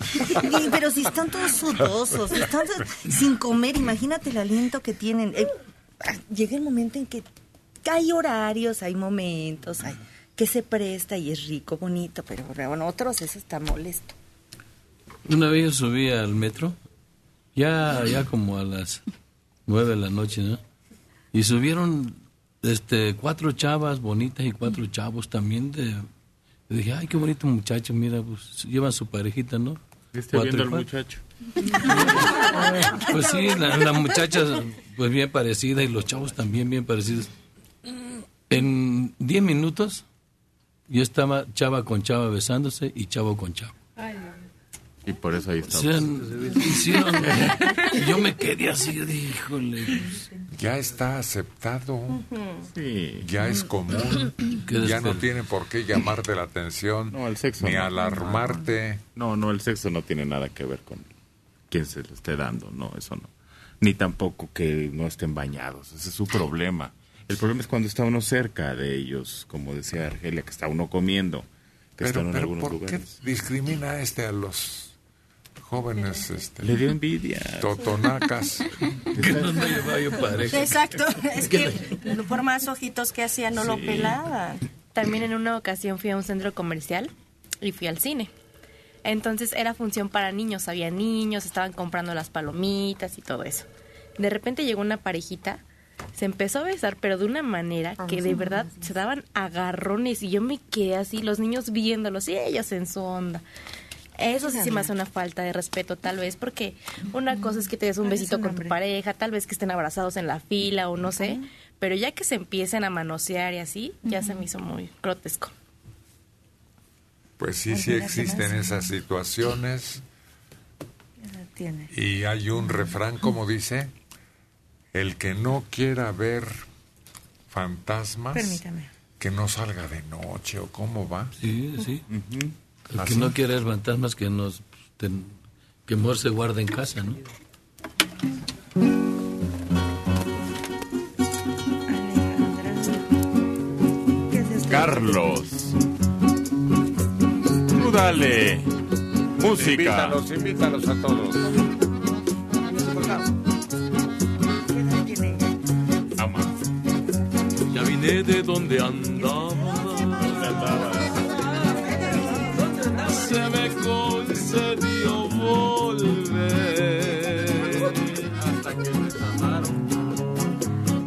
Pero si están todos sudosos, están sin comer, imagínate el aliento que tienen. Eh, llega el momento en que hay horarios, hay momentos, hay que se presta y es rico, bonito, pero en otros eso está molesto. Una vez yo subí al metro, ya, ya como a las nueve de la noche, ¿no? Y subieron este, cuatro chavas bonitas y cuatro chavos también. De, dije, ay, qué bonito muchacho, mira, pues llevan su parejita, ¿no? Cuatro viendo al muchacho. Pues sí, la, la muchacha pues bien parecida y los chavos también bien parecidos. En diez minutos yo estaba chava con chava besándose y chavo con chavo. Y por eso ahí O está. sea, hicieron- yo me quedé así, híjole. Ya está aceptado. Sí. Ya es común. Ya no tiene por qué llamarte la atención. No, el sexo. Ni no. alarmarte. No, no, el sexo no tiene nada que ver con quién se lo esté dando, no, eso no. Ni tampoco que no estén bañados, ese es su problema. El problema es cuando está uno cerca de ellos, como decía Argelia, que está uno comiendo, que Pero, están en pero algunos ¿por lugares. qué discrimina este a los jóvenes? Este, Le dio envidia. Totonacas. que no me llevaba yo pareja. Exacto, es que por más ojitos que hacía no lo pelaban. También en una ocasión fui a un centro comercial y fui al cine. Entonces era función para niños, había niños, estaban comprando las palomitas y todo eso. De repente llegó una parejita, se empezó a besar, pero de una manera que de verdad se daban agarrones y yo me quedé así, los niños viéndolos y ellos en su onda. Eso sí se me hace una falta de respeto, tal vez, porque una cosa es que te des un besito con tu pareja, tal vez que estén abrazados en la fila o no sé, pero ya que se empiecen a manosear y así, ya se me hizo muy grotesco. Pues sí, sí existen esas situaciones. Tiene. Y hay un refrán como dice, el que no quiera ver fantasmas, Permítame. que no salga de noche o cómo va. Sí, sí. El que no quiere ver fantasmas que nos ten- que mejor se guarde en casa, ¿no? Carlos. Tú dale. Música. Invítalos, invítalos a todos. Ya vine de donde andaba. Se me concedió volver. Hasta que me sanaron.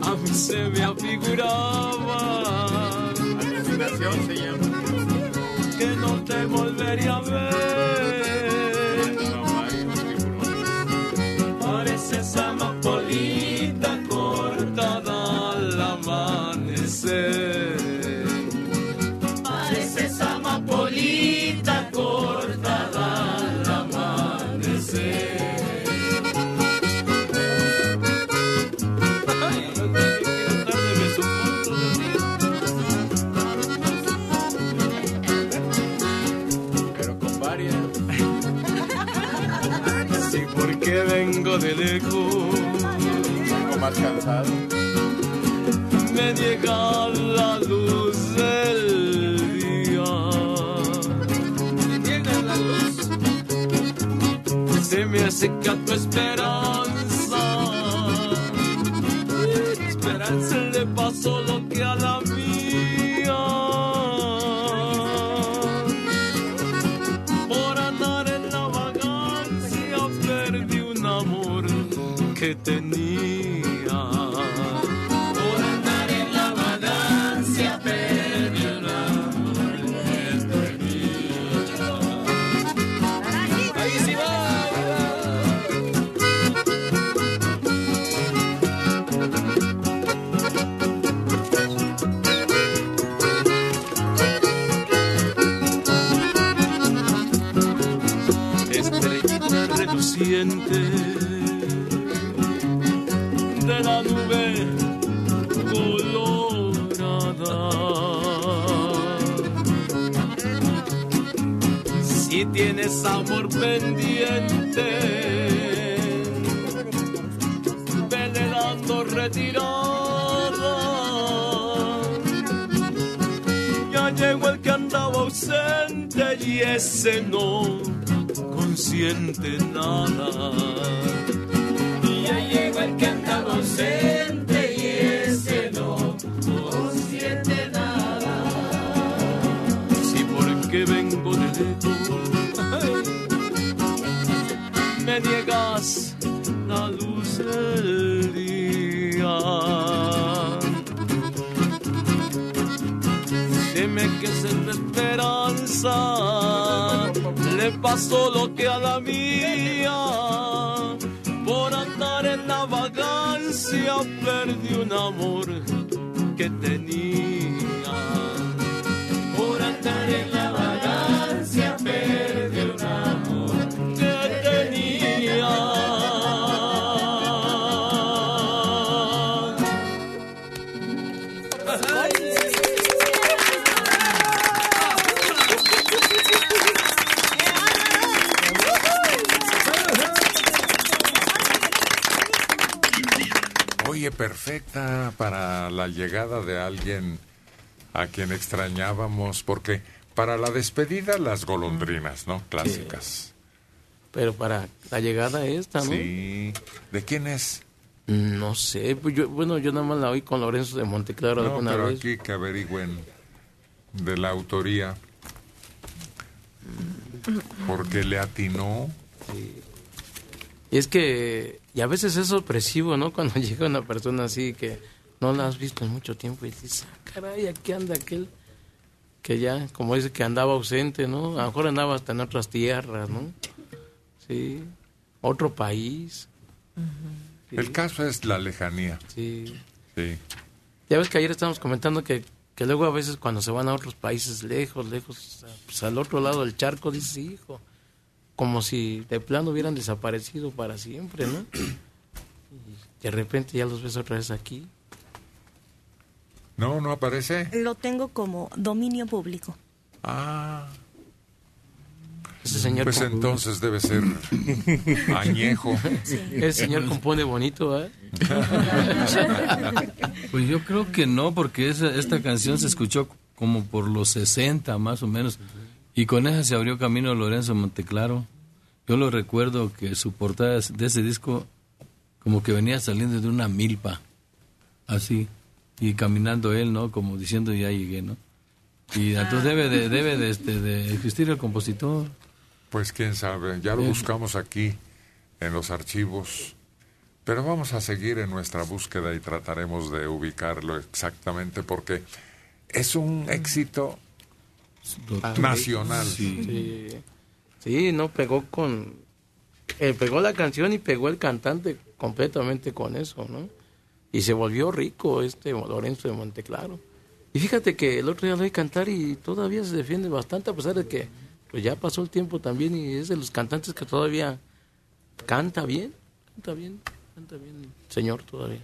A mí se me afiguraba. se llama. Que no te volvería a ver. Lejos. Vengo más cansado. Me llega la luz del día. Me llega la luz. Se me acerca tu esperanza. Esperanza le pasó lo que a la de la nube colorada. Si tienes amor pendiente, vele dando retirada. Ya llegó el que andaba ausente y ese no consiente nada. Pasó lo que a la mía. Por andar en la vagancia perdí un amor que tenía. Por andar en la perfecta para la llegada de alguien a quien extrañábamos, porque para la despedida las golondrinas, ¿no? Clásicas. Pero para la llegada esta, ¿no? Sí. ¿De quién es? No sé, pues yo, bueno, yo nada más la oí con Lorenzo de Monteclaro No, alguna pero vez. aquí que averigüen de la autoría. Porque le atinó. Y es que, y a veces es sorpresivo, ¿no? Cuando llega una persona así que no la has visto en mucho tiempo y dices, ah, caray, aquí anda aquel que ya, como dice, que andaba ausente, ¿no? A lo mejor andaba hasta en otras tierras, ¿no? Sí, otro país. El caso es la lejanía. Sí. Sí. Ya ves que ayer estábamos comentando que, que luego a veces cuando se van a otros países lejos, lejos, pues al otro lado del charco, dices, hijo, como si de plano hubieran desaparecido para siempre, ¿no? Y de repente ya los ves otra vez aquí. No, no aparece. Lo tengo como dominio público. Ah. Ese señor Pues comp- entonces debe ser añejo. Ese señor compone bonito, ¿eh? Pues yo creo que no, porque esa, esta canción se escuchó como por los 60 más o menos, y con esa se abrió camino Lorenzo Monteclaro. Yo lo recuerdo que su portada de ese disco como que venía saliendo de una milpa, así, y caminando él, ¿no? Como diciendo ya llegué, ¿no? Y entonces debe de, debe de, este, de existir el compositor. Pues quién sabe, ya lo Sí. buscamos aquí en los archivos, pero vamos a seguir en nuestra búsqueda y trataremos de ubicarlo exactamente porque es un éxito nacional. Sí. Sí, no, pegó con... eh, pegó la canción y pegó el cantante completamente con eso, ¿no? Y se volvió rico este Lorenzo de Monteclaro. Y fíjate que el otro día lo oí cantar y todavía se defiende bastante a pesar de que pues ya pasó el tiempo también y es de los cantantes que todavía canta bien, canta bien, canta bien, señor todavía.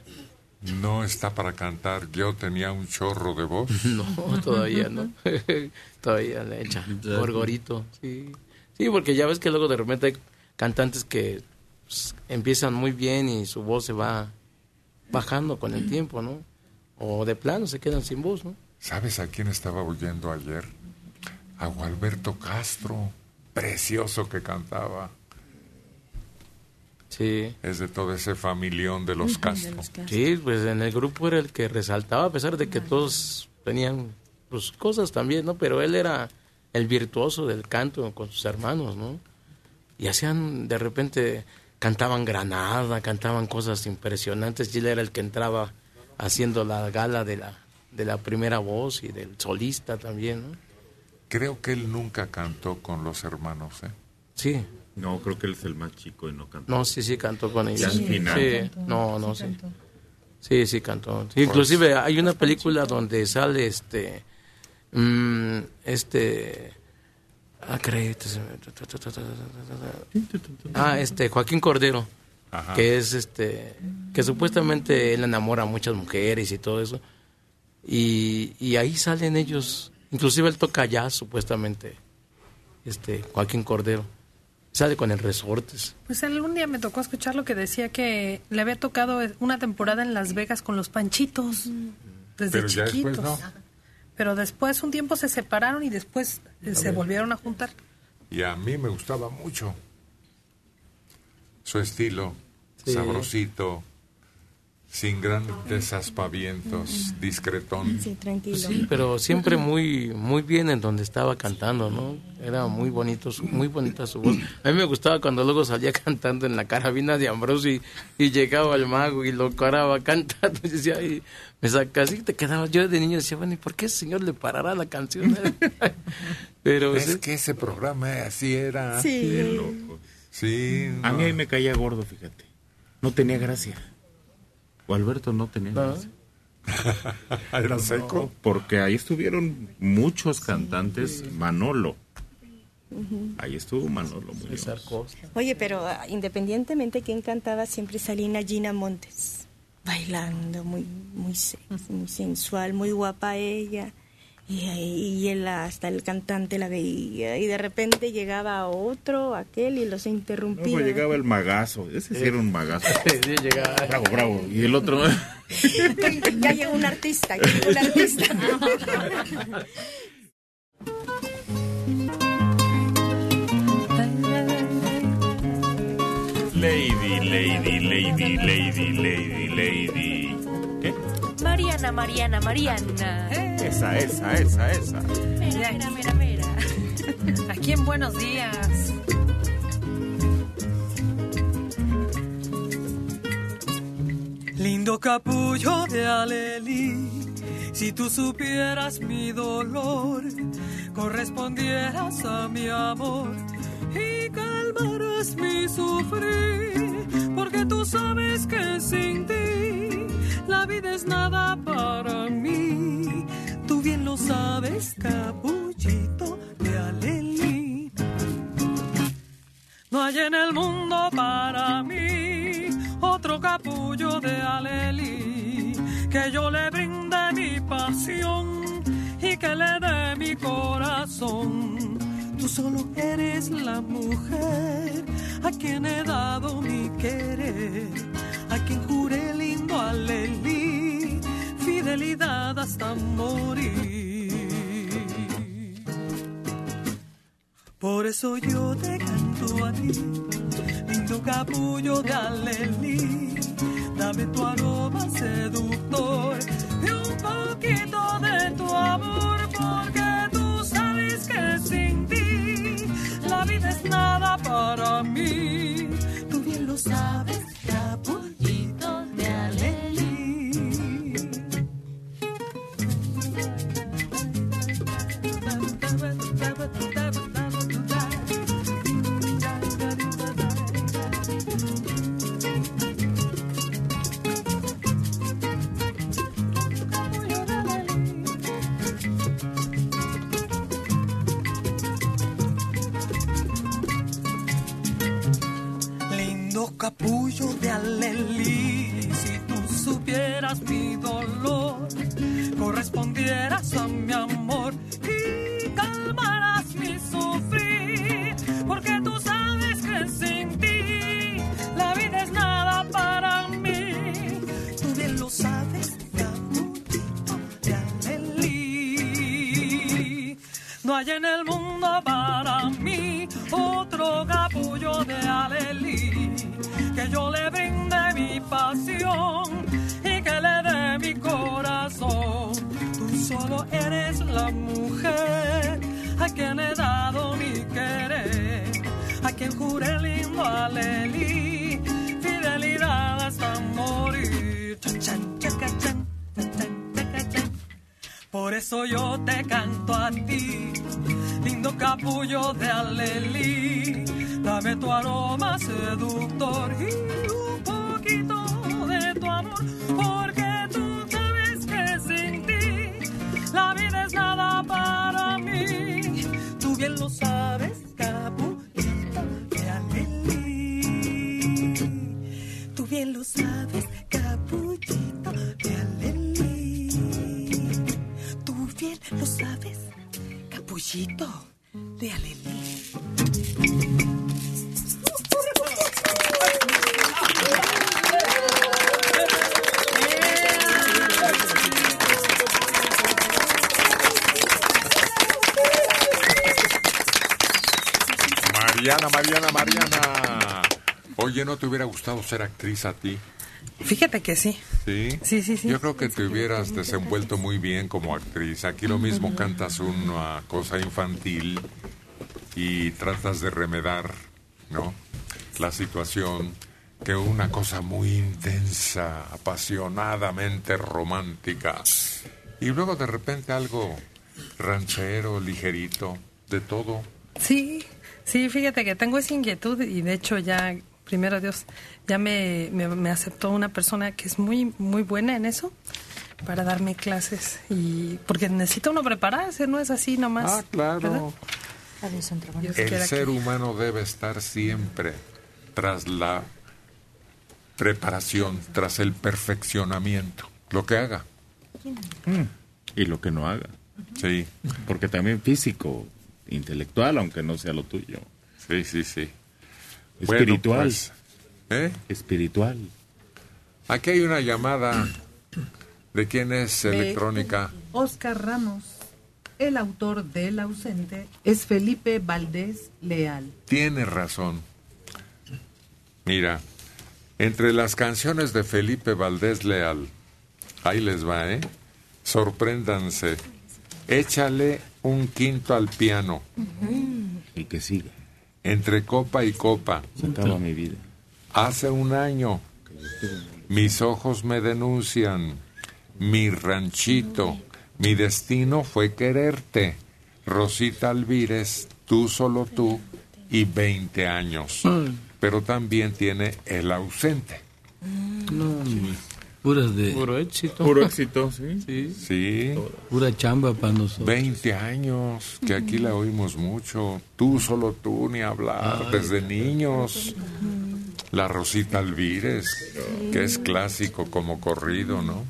No está para cantar, yo tenía un chorro de voz. No, todavía no. todavía le echa gorgorito. Sí. sí, porque ya ves que luego de repente hay cantantes que pues, empiezan muy bien y su voz se va bajando con el tiempo, ¿no? O de plano se quedan sin voz, ¿no? ¿Sabes a quién estaba oyendo ayer? A Gualberto Castro, precioso que cantaba. Sí. Es de todo ese familión de los Castro. Sí, pues en el grupo era el que resaltaba, a pesar de que todos tenían pues, cosas también, ¿no? Pero él era el virtuoso del canto con sus hermanos, ¿no? Y hacían, de repente, cantaban Granada, cantaban cosas impresionantes, y él era el que entraba haciendo la gala de la, de la primera voz y del solista también, ¿no? Creo que él nunca cantó con los hermanos, ¿eh? Sí. No, creo que él es el más chico y no canta. No, sí, sí cantó con ellos. Ya al final. Sí, no, no, sí. Sí, sí cantó. Sí, inclusive hay una película donde sale este mm, este ah, este. Ah, este Joaquín Cordero, Ajá. que es este que supuestamente él enamora a muchas mujeres y todo eso. Y, y ahí salen ellos, inclusive él toca jazz supuestamente. Este Joaquín Cordero. Sale con el resortes. Pues algún día me tocó escuchar lo que decía que le había tocado una temporada en Las Vegas con los Panchitos. Desde Pero ya chiquitos. después no. Pero después un tiempo se separaron y después eh, se ver. volvieron a juntar. Y a mí me gustaba mucho su estilo, Sí. sabrosito, sin grandes aspavientos, discretón. Sí, tranquilo. Sí, pero siempre muy muy bien en donde estaba cantando, ¿no? Era muy bonito, su- muy bonita su voz. A mí me gustaba cuando luego salía cantando en la carabina de Ambrosio y, y llegaba el mago y lo paraba cantando y decía, y me saca así te quedaba. Yo de niño decía, bueno, ¿y por qué ese señor le parará la canción? pero Es sí, que ese programa así era. Sí. Loco. Sí. A mí ahí me caía gordo, fíjate. No tenía gracia. O Alberto no tenía No. gracia. Era seco. Porque ahí estuvieron muchos cantantes. Manolo. Ahí estuvo Manolo Muñoz. Oye, pero ah, independientemente quién cantaba, siempre salía Gina Montes bailando, muy, muy sexy, muy sensual, muy guapa ella. Y, y él hasta el cantante la veía y de repente llegaba otro, aquel y los interrumpía. Luego llegaba el magazo. Ese sí era un magazo. Sí, llegaba. Bravo, bravo. Y el otro. ya llegó un artista, ya llegó un artista. Lady, lady, lady, lady, lady, lady. Mariana, Mariana, Mariana. Esa, esa, esa, esa. Mira, mira, mira, mira. Aquí en Buenos Días. Lindo capullo de alelí, si tú supieras mi dolor, correspondieras a mi amor y calmarás mi sufrir, porque tú sabes que sin ti la vida es nada para mí. Tú bien lo sabes, capullito de alelí. No hay en el mundo para mí otro capullo de alelí que yo le brinde mi pasión y que le dé mi corazón. Tú solo eres la mujer a quien he dado mi querer, a quien juré lindo alelí, fidelidad hasta morir. Por eso yo te canto a ti, lindo capullo de alelí. Dame tu aroma seductor y un poquito de tu amor, porque tú sabes que sin ti la vida es nada para mí. Tú bien lo sabes, capullito de alelí. Capullo de alelí, si tú supieras mi dolor, correspondieras a mi amor y calmarás mi sufrir, porque tú sabes que sin ti la vida es nada para mí. Tú bien lo sabes, capullito de alelí. No hay en el mundo para mí otro capullo de alelí que yo le brinde mi pasión y que le dé mi corazón. Tú solo eres la mujer a quien he dado mi querer, a quien juré lindo alelí, fidelidad hasta morir. Por eso yo te canto a ti, lindo capullo de alelí. Dame tu aroma seductor y un poquito de tu amor, porque tú sabes que sin ti la vida es nada para mí. Tú bien lo sabes, capullito de alelí. Tú bien lo sabes, capullito de alelí. Tú bien lo sabes, capullito de alelí. Mariana, Mariana, Mariana. Oye, ¿no te hubiera gustado ser actriz a ti? Fíjate que sí. ¿Sí? Sí, sí, sí. Yo creo que te hubieras desenvuelto muy bien como actriz. Aquí lo mismo cantas una cosa infantil y tratas de remedar, ¿no? La situación que una cosa muy intensa, apasionadamente romántica. Y luego de repente algo ranchero, ligerito, de todo. Sí, sí, fíjate que tengo esa inquietud y de hecho ya, primero Dios, ya me, me, me aceptó una persona que es muy, muy buena en eso para darme clases y porque necesita uno prepararse, no es así nomás. Ah, claro. El ser que- humano debe estar siempre tras la preparación, tras el perfeccionamiento, lo que haga. Mm. Y lo que no haga. Sí. Porque también físico, intelectual, aunque no sea lo tuyo. Sí, sí, sí. Espiritual. Bueno, pues, ¿eh? Espiritual. Aquí hay una llamada. ¿De quién es electrónica? Oscar Ramos, el autor del ausente, es Felipe Valdés Leal. Tiene razón. Mira, entre las canciones de Felipe Valdés Leal, ahí les va, ¿eh? Sorpréndanse. Échale un quinto al piano. Y que siga. Entre copa y copa. Se acaba mi vida. Hace un año. Mis ojos me denuncian. Mi ranchito. Mi destino fue quererte. Rosita Alvírez, tú solo tú y 20 años. Pero también tiene el ausente. No, puras de... Puro éxito. Puro éxito, sí. Sí. Sí. Pura chamba para nosotros. 20 años, que aquí la oímos mucho. Tú, solo tú, ni hablar, Ay, desde niños. La Rosita Alvírez, que es clásico como corrido, ¿no?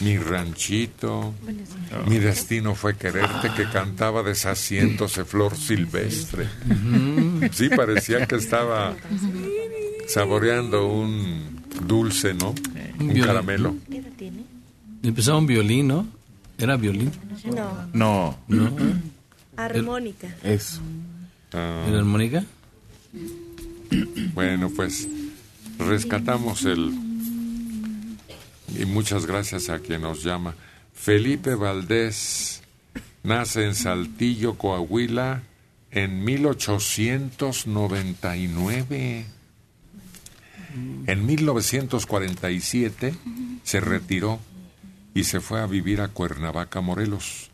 Mi ranchito, mi destino fue quererte, que cantaba deshaciéndose flor silvestre. Sí, parecía que estaba saboreando un dulce, ¿no? Un caramelo. Empezaba un violín, ¿no? ¿Era violín? No, No. ¿No? armónica. Eso. Ah. ¿Era armónica? Bueno, pues rescatamos el... Y muchas gracias a quien nos llama. Felipe Valdés nace en Saltillo, Coahuila, en 1899. En 1947 se retiró y se fue a vivir a Cuernavaca, Morelos,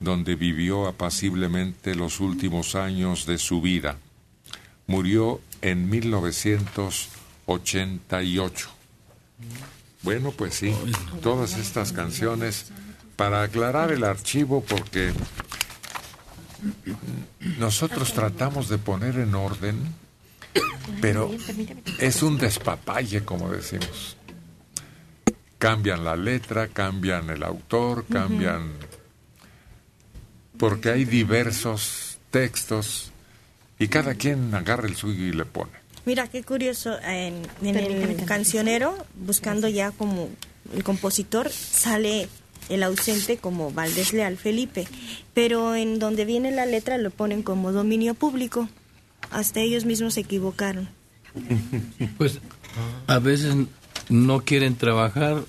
donde vivió apaciblemente los últimos años de su vida. Murió en 1988. Bueno, pues sí, todas estas canciones para aclarar el archivo porque nosotros tratamos de poner en orden, pero es un despapalle, como decimos. Cambian la letra, cambian el autor, cambian... Porque hay diversos textos y cada quien agarra el suyo y le pone. Mira, qué curioso, en, en el cancionero, buscando ya como el compositor, sale el ausente como Valdés Leal Felipe, pero en donde viene la letra lo ponen como dominio público. Hasta ellos mismos se equivocaron. Pues a veces no quieren trabajar.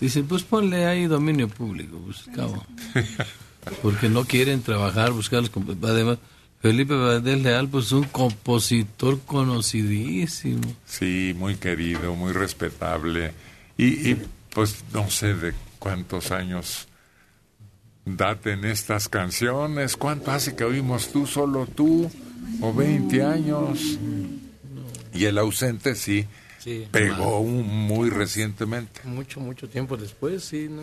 Dicen, pues ponle ahí dominio público, pues cabo. Porque no quieren trabajar, buscar los... Además, Felipe Valdés Leal, pues un compositor conocidísimo. Sí, muy querido, muy respetable. Y, y, pues no sé de cuántos años daten estas canciones. ¿Cuánto hace que oímos tú, solo tú? ¿O 20 años? Y el ausente sí, Sí. pegó un- muy recientemente. Mucho, mucho tiempo después, sí, ¿no?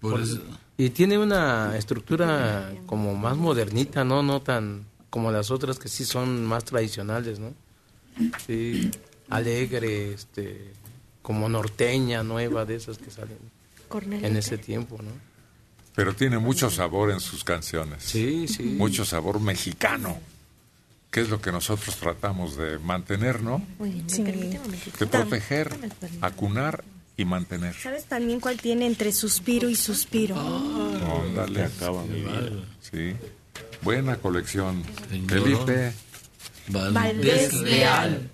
Por Por- eso- Y tiene una estructura como más modernita, ¿no? No tan como las otras que sí son más tradicionales, ¿no? Sí, alegre, este, como norteña, nueva, de esas que salen en ese tiempo, ¿no? Pero tiene mucho sabor en sus canciones. Sí, sí. Mucho sabor mexicano. Que es lo que nosotros tratamos de mantener, ¿no? Muy bien, Sí. De proteger, acunar y mantener. ¿Sabes también cuál tiene entre suspiro y suspiro? Óndale. acaba mi vida. Sí. Buena colección. Señor. Felipe. Valdés Leal.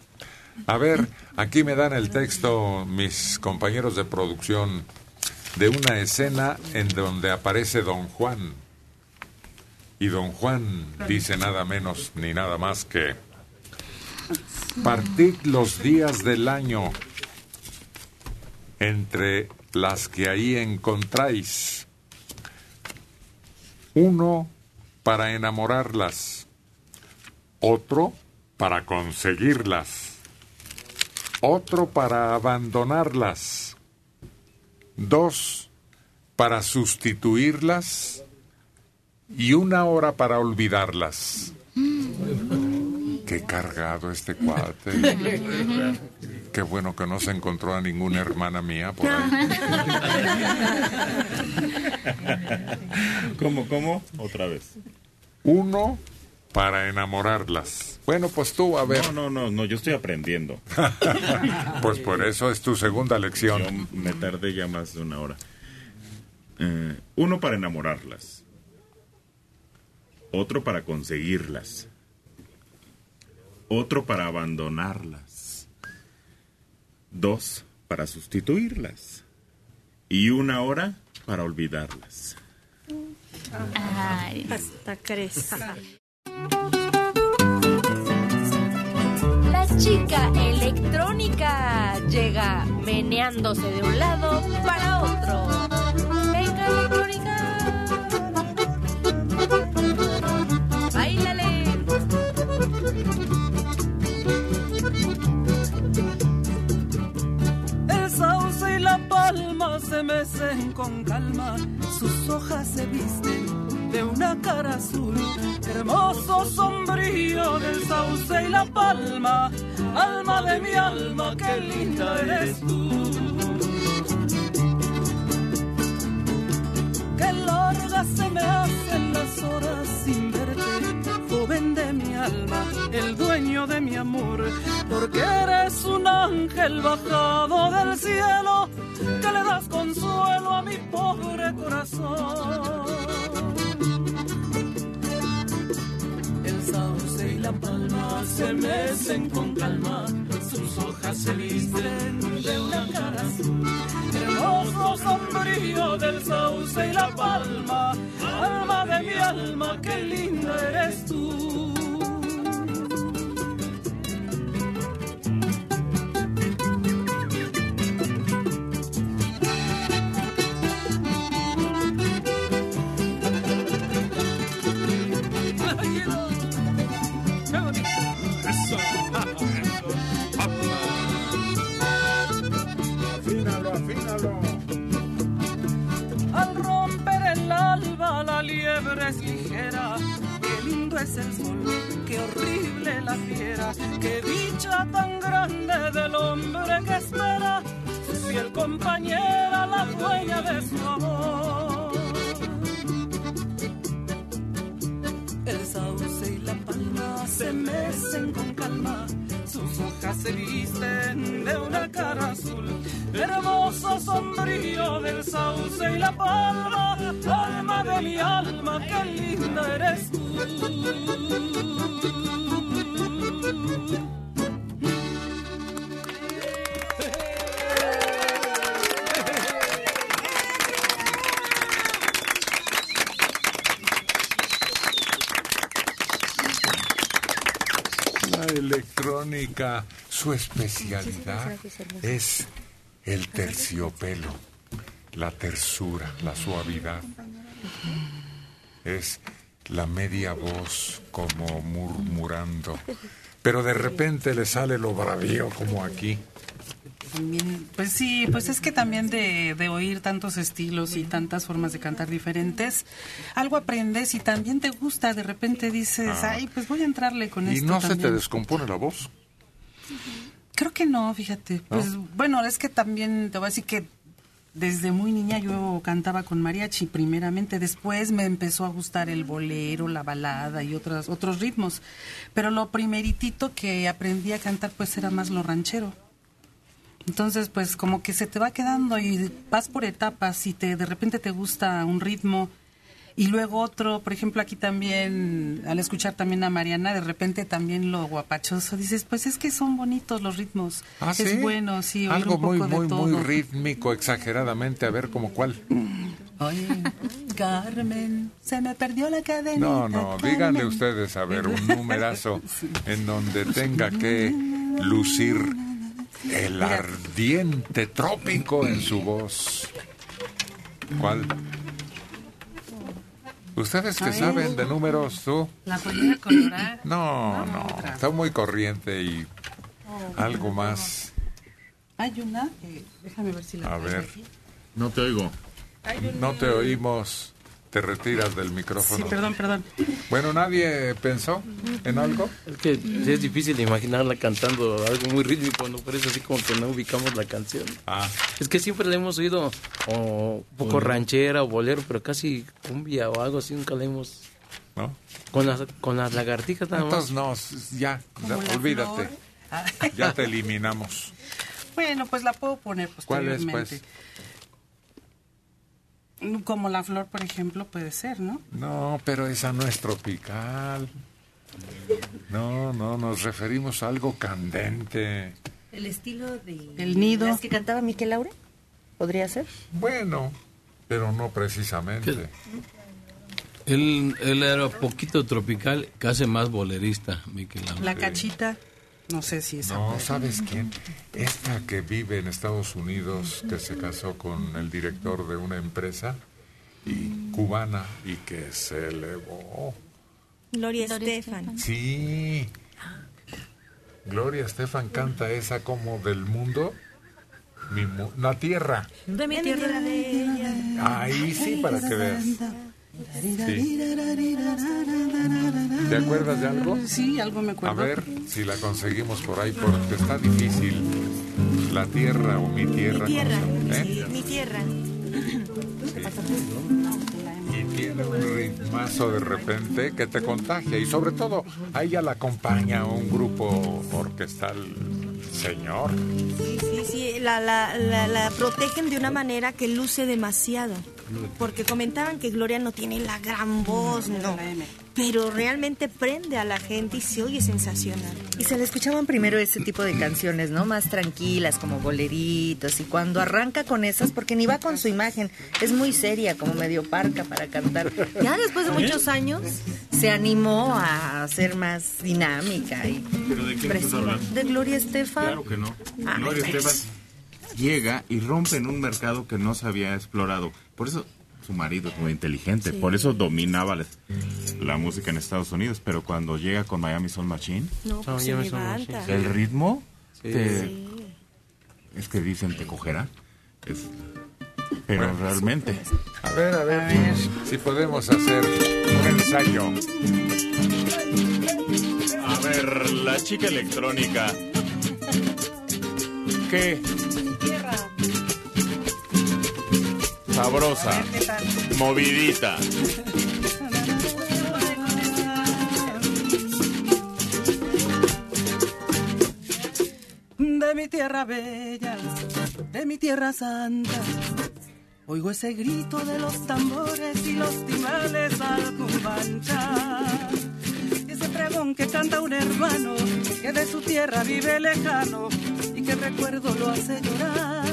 A ver, aquí me dan el texto mis compañeros de producción de una escena en donde aparece Don Juan. Y Don Juan dice nada menos ni nada más que partid los días del año entre las que ahí encontráis. Uno para enamorarlas, otro para conseguirlas, otro para abandonarlas, dos para sustituirlas y una hora para olvidarlas. Qué cargado este cuate. Qué bueno que no se encontró a ninguna hermana mía por ahí. ¿Cómo, cómo? Otra vez. Uno para enamorarlas. Bueno, pues tú, a ver. No, no, no, no, yo estoy aprendiendo. Pues por eso es tu segunda lección. Yo me tardé ya más de una hora. Eh, uno para enamorarlas. Otro para conseguirlas. Otro para abandonarlas. Dos para sustituirlas. Y una hora para olvidarlas. Ay, hasta crece. La chica electrónica llega meneándose de un lado para otro. Se mecen con calma, sus hojas se visten de una cara azul. Hermoso sombrío del sauce y la palma, alma de mi alma, qué linda eres tú. Qué largas se me hacen las horas sin verte, el dueño de mi amor, porque eres un ángel bajado del cielo, que le das consuelo a mi pobre corazón. El sauce y la palma se mecen con calma, sus hojas se visten de una cara azul. Hermoso sombrío del sauce y la palma, alma de mi alma, qué linda eres tú. Afínalo. Al romper el alba la liebre es ligera. Qué lindo es el sol, qué horrible la fiera. Qué dicha tan grande del hombre que espera su fiel compañera, la dueña de su amor. El sauce se mecen con calma, sus hojas se visten de una cara azul. Hermoso sombrío del sauce y la palma, alma de mi alma, qué linda eres tú. Su especialidad es el terciopelo, la tersura, la suavidad. Es la media voz como murmurando, pero de repente le sale lo bravío como aquí. Pues sí, pues es que también de, de oír tantos estilos y tantas formas de cantar diferentes, algo aprendes y también te gusta, de repente dices, Ah. ay, pues voy a entrarle con ¿Y esto no se te también". descompone la voz? Creo que no, fíjate. Pues bueno, es que también te voy a decir que desde muy niña yo cantaba con mariachi primeramente, después me empezó a gustar el bolero, la balada y otros otros ritmos, pero lo primeritito que aprendí a cantar pues era más lo ranchero. Entonces, pues como que se te va quedando y vas por etapas y te de repente te gusta un ritmo y luego otro, por ejemplo, aquí también al escuchar también a Mariana, de repente también lo guapachoso dices, pues es que son bonitos los ritmos. ¿Ah, es sí? bueno, sí, oír Algo un poco muy, de muy, todo. muy rítmico, exageradamente, a ver como cuál. Oye, Carmen, se me perdió la cadena. No, no, díganle ustedes, a ver, un numerazo en donde tenga que lucir el ardiente trópico en su voz. ¿Cuál? ¿Ustedes que Ay. saben de números, tú? La colorada. No, no, está muy corriente y Oh, algo más. Hay una, déjame ver si la A ver. aquí. No te oigo. Una- No te oímos. Te retiras del micrófono. Sí, perdón, perdón. Bueno, ¿nadie pensó en algo? Es que es difícil imaginarla cantando algo muy rítmico, ¿no? Parece así como que no ubicamos la canción. Ah. Es que siempre la hemos oído o un poco Bolero. ranchera o bolero, pero casi cumbia o algo así nunca la hemos... ¿No? Con las, con las lagartijas nada más. Entonces no, ya, ya, olvídate. Ah. Ya te eliminamos. Bueno, pues la puedo poner ¿Cuál es, posteriormente. Como la flor, por ejemplo, puede ser, ¿no? No, pero esa no es tropical. No, no, nos referimos a algo candente. El estilo de... El nido. ¿Las que cantaba Miquel Laure? ¿Podría ser? Bueno, pero no precisamente. Él, él era poquito tropical, casi más bolerista, Miquel Laure. La cachita, no sé si es... No, ¿sabes quién? Esta que vive en Estados Unidos, que se casó con el director de una empresa y cubana y que se elevó. Gloria Estefan. Sí. Gloria Estefan canta esa como del mundo. Mi mu- la tierra. De mi tierra bella. Ahí sí, para que veas. Sí. ¿Te acuerdas de algo? Sí, algo me A acuerdo. ver si la conseguimos por ahí, porque está difícil. La tierra o mi tierra. Mi tierra, no sé, ¿eh? sí, mi tierra. Y tiene un ritmazo de repente que te contagia. Y sobre todo, a ella la acompaña un grupo orquestal señor. Sí, sí, sí, la, la, la, la protegen de una manera que luce demasiado. Porque comentaban que Gloria no tiene la gran voz, no. Pero realmente prende a la gente y se oye sensacional. Y se le escuchaban primero ese tipo de canciones, ¿no? Más tranquilas, como boleritos. Y cuando arranca con esas, porque ni va con su imagen, es muy seria, como medio parca para cantar. Ya después de muchos años, se animó a ser más dinámica y ¿Pero de quién estás hablando? De Gloria Estefan. Claro que no. Ah, Gloria. Estefan llega y rompe en un mercado que no se había explorado. Por eso su marido es muy inteligente, Sí. por eso dominaba la, la música en Estados Unidos, pero cuando llega con Miami Soul Machine, No, pues el ritmo Sí. te- Sí. es que dicen te cogerá. Es- pero Bueno, realmente A ver, a ver, si podemos hacer un ensayo. A ver, la chica electrónica. ¿Qué? Sabrosa. Movidita. de mi tierra bella, de mi tierra santa. Oigo ese grito de los tambores y los timbales al cumbanchar. Ese pregón que canta un hermano que de su tierra vive lejano que recuerdo lo hace llorar.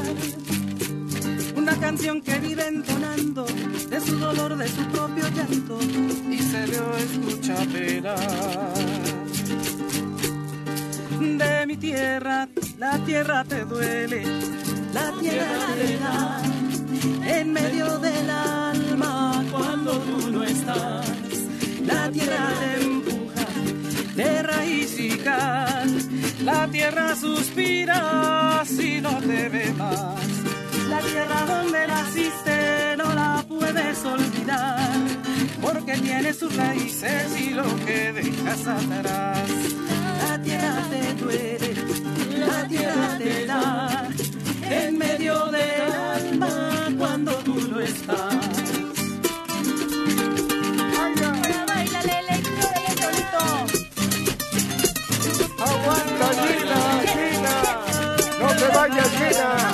Una canción que vive entonando de su dolor, de su propio llanto y se le escucha penar de mi tierra, la tierra te duele, la tierra te da en medio del alma cuando tú no estás. La tierra te empuja de raíz y cal, la tierra suspira si no te ve más. La tierra donde naciste no la puedes olvidar, porque tiene sus raíces y lo que dejas atrás. La tierra te duele, la tierra te da, en medio del alma cuando tú no estás. Gina!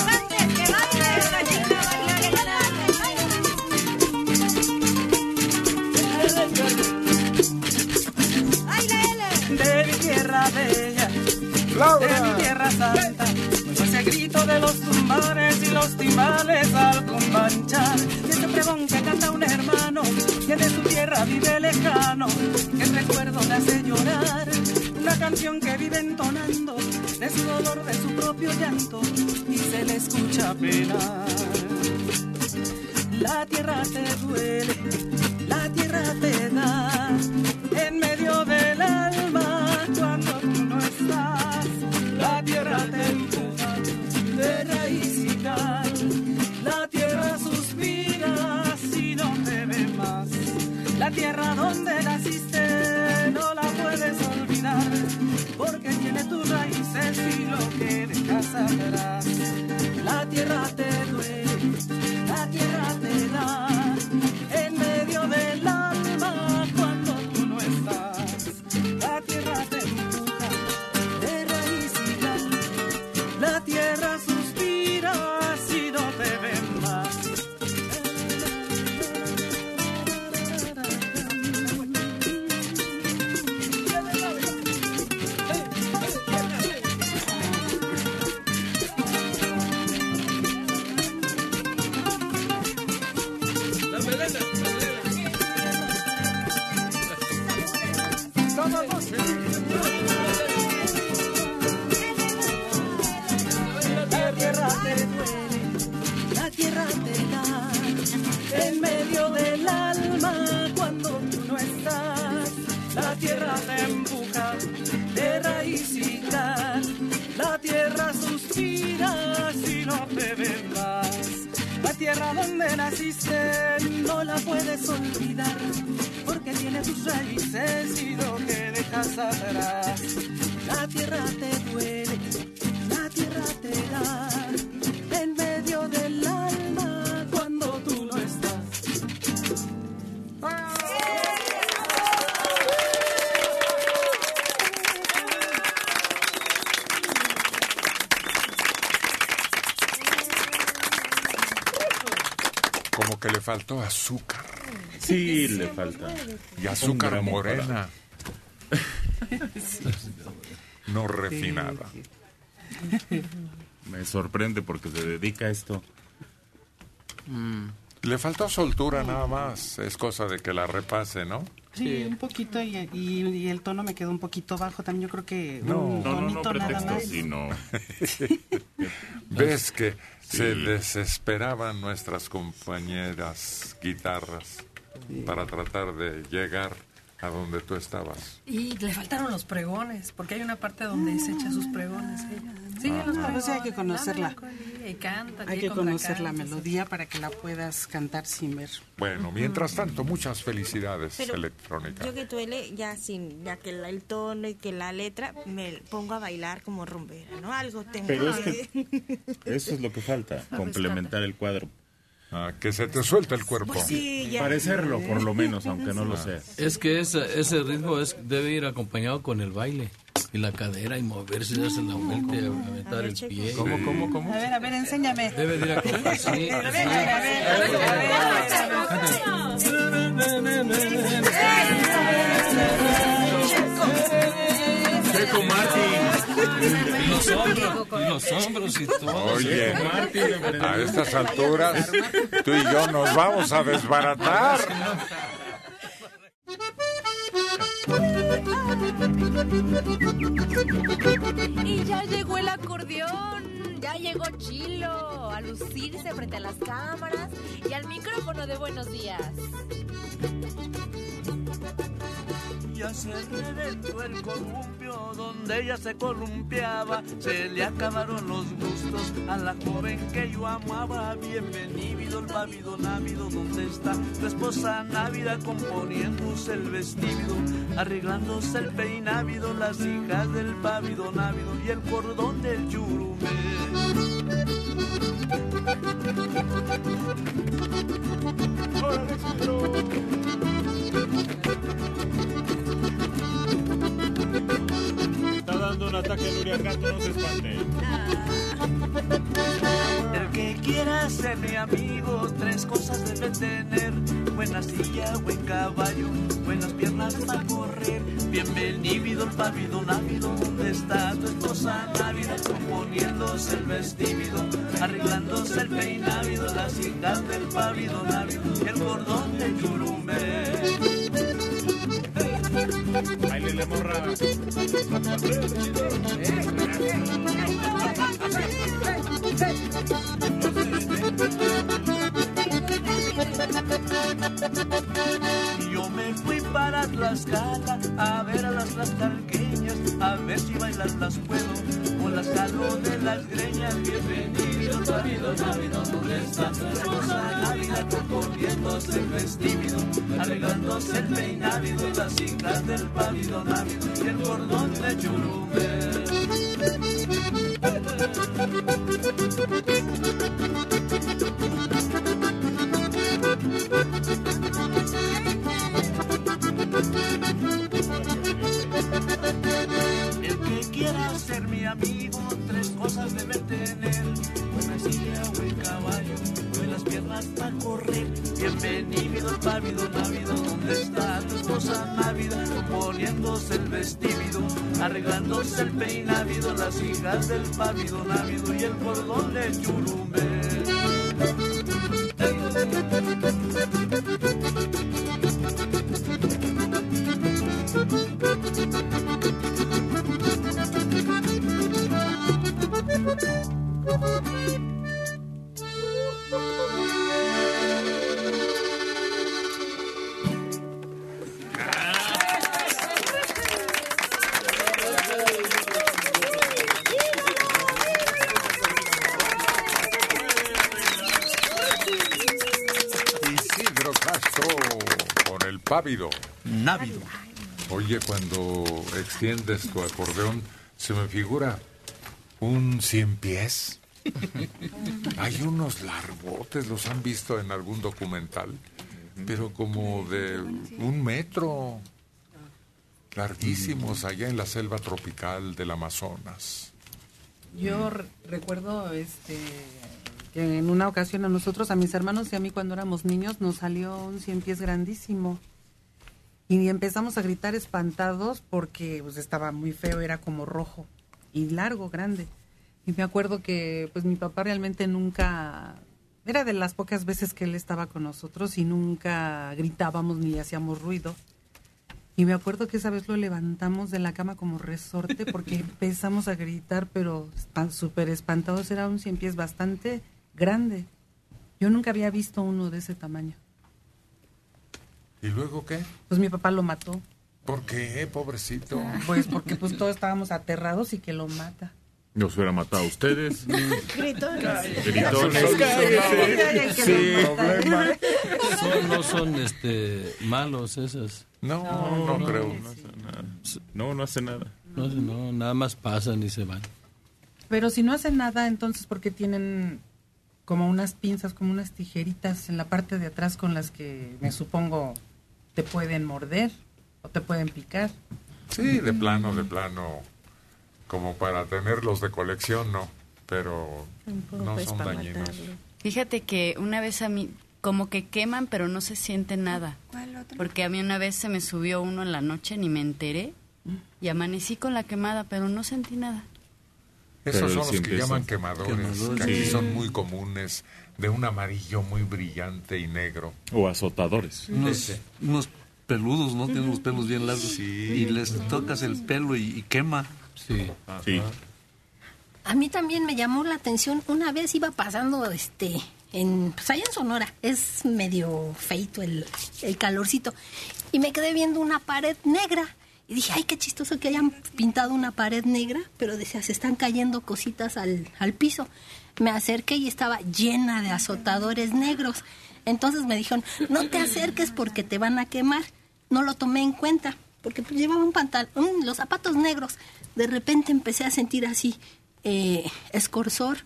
de mi tierra bella, de mi tierra santa. Oigo ese grito de los tumbares y los timbales al combanchar. Y ese pregón que canta un hermano que de su tierra vive lejano, que el recuerdo le hace llorar. Una canción que vive entonando dolor, de su propio llanto y se le escucha penar. La tierra te duele, la tierra te da en medio del alma tus raíces y lo que dejas atrás. La tierra te duele, la tierra te da, tierra donde naciste no la puedes olvidar porque tiene tus raíces y lo que dejas atrás. La tierra te duele, la tierra te da faltó azúcar. Sí, le falta. Y azúcar morena. No refinada. Me sorprende porque se dedica a esto. Le faltó soltura nada más. Es cosa de que la repase, ¿no? Sí, un poquito y, y- y el tono me quedó un poquito bajo. También yo creo que No. un No, no, no, pretexto, más. sino... Ves que se desesperaban nuestras compañeras guitarras para tratar de llegar a donde tú estabas. Y le faltaron los pregones, porque hay una parte donde se echa sus pregones ella. Sí, Ah, los pues pregones. sí, hay que conocerla. Y canta, Hay que conocer la melodía para que la puedas cantar sin ver. Bueno, mientras tanto, muchas felicidades, Pero Electrónica. Yo que duele, ya sin, ya que la- el tono y que la letra, me pongo a bailar como rumbera, ¿no? Algo tengo Pero es que- que eso es lo que falta, complementar el cuadro. Ah, que se te suelte el cuerpo. Pues sí, ya. Parecerlo, por lo menos, aunque no lo Ah. sea. Es que ese, ese ritmo es, debe ir acompañado con el baile y la cadera y moverse, darse la vuelta y aventar el pie. ¿Cómo, cómo, cómo? A ver, a ver, enséñame. Debe de ir acompañado. Sí, A ver, a ver, a ver, a ver, a ver. Checo Martín. Y los hombros, y los hombros y todo. Oye, a estas alturas, tú y yo nos vamos a desbaratar. Y ya llegó el acordeón, ya llegó Chilo a lucirse frente a las cámaras y al micrófono de Buenos Días. Ya se reventó el columpio donde ella se columpiaba. Se le acabaron los gustos a la joven que yo amaba. Bienvenido el pavido návido donde está tu esposa návida componiéndose el vestido, arreglándose el peinávido, las hijas del pavido návido y el cordón del yurumé. Está dando un ataque al huracán, no se espante. El que quiera ser mi amigo, tres cosas debe tener: buena silla, buen caballo, buenas piernas para correr. Bienvenido el pavido návido, ¿dónde está tu esposa návida? Componiéndose el vestido, arreglándose el peinávido, las hijas del pavido návido el cordón de yurumé. Baile la morra. Y yo me fui para Tlaxcala a ver a las tlaxcalqueñas, a ver si bailan las puedo, o las jalo de las greñas. Bienvenido, Navido, Navido, ¿dónde está? Hermosa Navidad componiéndose el vestido, arreglándose el peinávido, las hijas del pálido návido y el cordón de churumel. Mi amigo, tres cosas debe tener. Buena silla, buen caballo, buenas piernas para correr. Bienvenido, pávido, návido, ¿dónde está tu esposa návida? Componiéndose el vestido, arreglándose el peinávido, las hijas del pávido, návido y el cordón de churumbe. Pávido. Návido. Oye, cuando extiendes tu acordeón, se me figura un cien pies. Hay unos largotes, los han visto en algún documental, pero como de un metro, larguísimos allá en la selva tropical del Amazonas. Yo re- recuerdo este que en una ocasión a nosotros, a mis hermanos y a mí cuando éramos niños, nos salió un cien pies grandísimo. Y empezamos a gritar espantados porque pues, estaba muy feo, era como rojo y largo, grande. Y me acuerdo que pues mi papá realmente nunca, era de las pocas veces que él estaba con nosotros y nunca gritábamos ni hacíamos ruido. Y me acuerdo que esa vez lo levantamos de la cama como resorte porque empezamos a gritar, pero súper espantados. Era un cien pies bastante grande. Yo nunca había visto uno de ese tamaño. ¿Y luego qué? Pues mi papá lo mató. ¿Por qué, pobrecito? Pues porque pues todos estábamos aterrados y que lo mata. Nos hubiera matado a ustedes. Gritones. Gritones. Sí. Problema. Son- no son este malos esas. No, no, creo. No, no hace nada. No, no, nada más pasan y se van. Pero si no hacen nada, entonces porque tienen como unas pinzas, como unas tijeritas en la parte de atrás con las que me supongo te pueden morder o te pueden picar. Sí, de plano, de plano. Como para tenerlos de colección, no. Pero no son dañinos. Fíjate que una vez a mí, como que queman, pero no se siente nada. ¿Cuál otro? Porque a mí una vez se me subió uno en la noche, ni me enteré. Y amanecí con la quemada, pero no sentí nada. Esos Pero son los que llaman quemadores, quemadores, que aquí sí. son muy comunes, de un amarillo muy brillante y negro. O azotadores. Unos, unos peludos, ¿no? Tienen los pelos bien largos. Y les tocas el pelo y, y quema. Sí. Sí. A mí también me llamó la atención. Una vez iba pasando, este, en, pues allá en Sonora. Es medio feito el, el calorcito. Y me quedé viendo una pared negra. Y dije, ay, qué chistoso que hayan pintado una pared negra. Pero decía, se están cayendo cositas al, al piso. Me acerqué y estaba llena de azotadores negros. Entonces me dijeron, no te acerques porque te van a quemar. No lo tomé en cuenta, porque pues, llevaba un pantalón, los zapatos negros. De repente empecé a sentir así, eh, escorzor.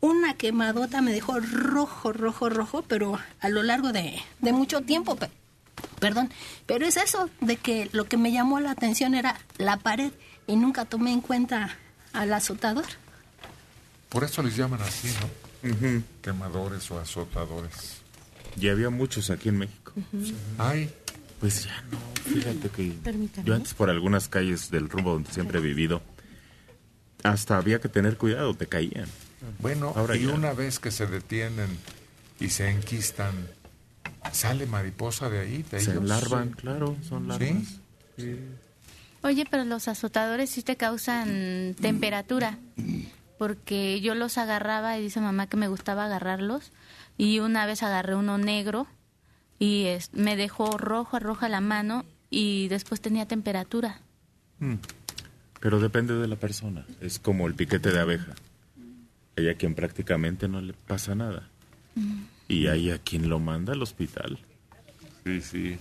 Una quemadota me dejó rojo, rojo, rojo, pero a lo largo de, mucho tiempo. pe- perdón, pero es eso, de que lo que me llamó la atención era la pared y nunca tomé en cuenta al azotador. Por eso les llaman así, ¿no? Quemadores o azotadores. Y había muchos aquí en México. Ay. Pues ya no, fíjate que Permítame. yo antes por algunas calles del rumbo donde siempre he vivido, hasta había que tener cuidado, te caían. Bueno, Ahora y ya. una vez que se detienen y se enquistan, ¿sale mariposa de ahí? De Se ellos? larvan, claro, son larvas. ¿Sí? Oye, pero los azotadores sí te causan temperatura. Porque yo los agarraba y dice mamá que me gustaba agarrarlos. Y una vez agarré uno negro y es- me dejó rojo, roja la mano y después tenía temperatura. Mm. Pero depende de la persona. Es como el piquete de abeja. Hay a quien prácticamente no le pasa nada. Mm. Y hay a quien lo manda al hospital. Sí, sí.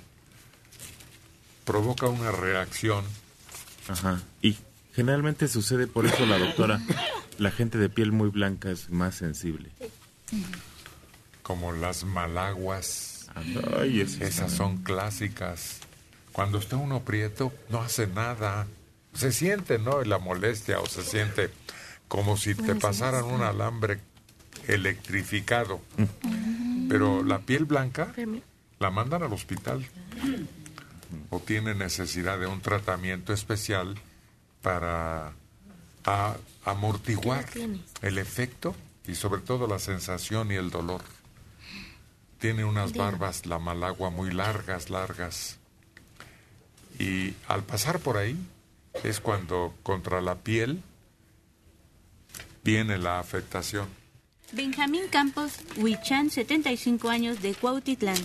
Provoca una reacción. Ajá. Y generalmente sucede por eso la doctora. La gente de piel muy blanca es más sensible. Como las malaguas. Ay, esas Esas son clásicas. Cuando está uno prieto, no hace nada. Se siente, ¿no? La molestia o se siente como si te pasaran un alambre electrificado. Pero la piel blanca la mandan al hospital. O tiene necesidad de un tratamiento especial para a- amortiguar el efecto y sobre todo la sensación y el dolor. Tiene unas Dime. barbas, la malagua, muy largas, largas. Y al pasar por ahí es cuando contra la piel viene la afectación. Benjamín Campos Huichán, 75 años de Cuautitlán.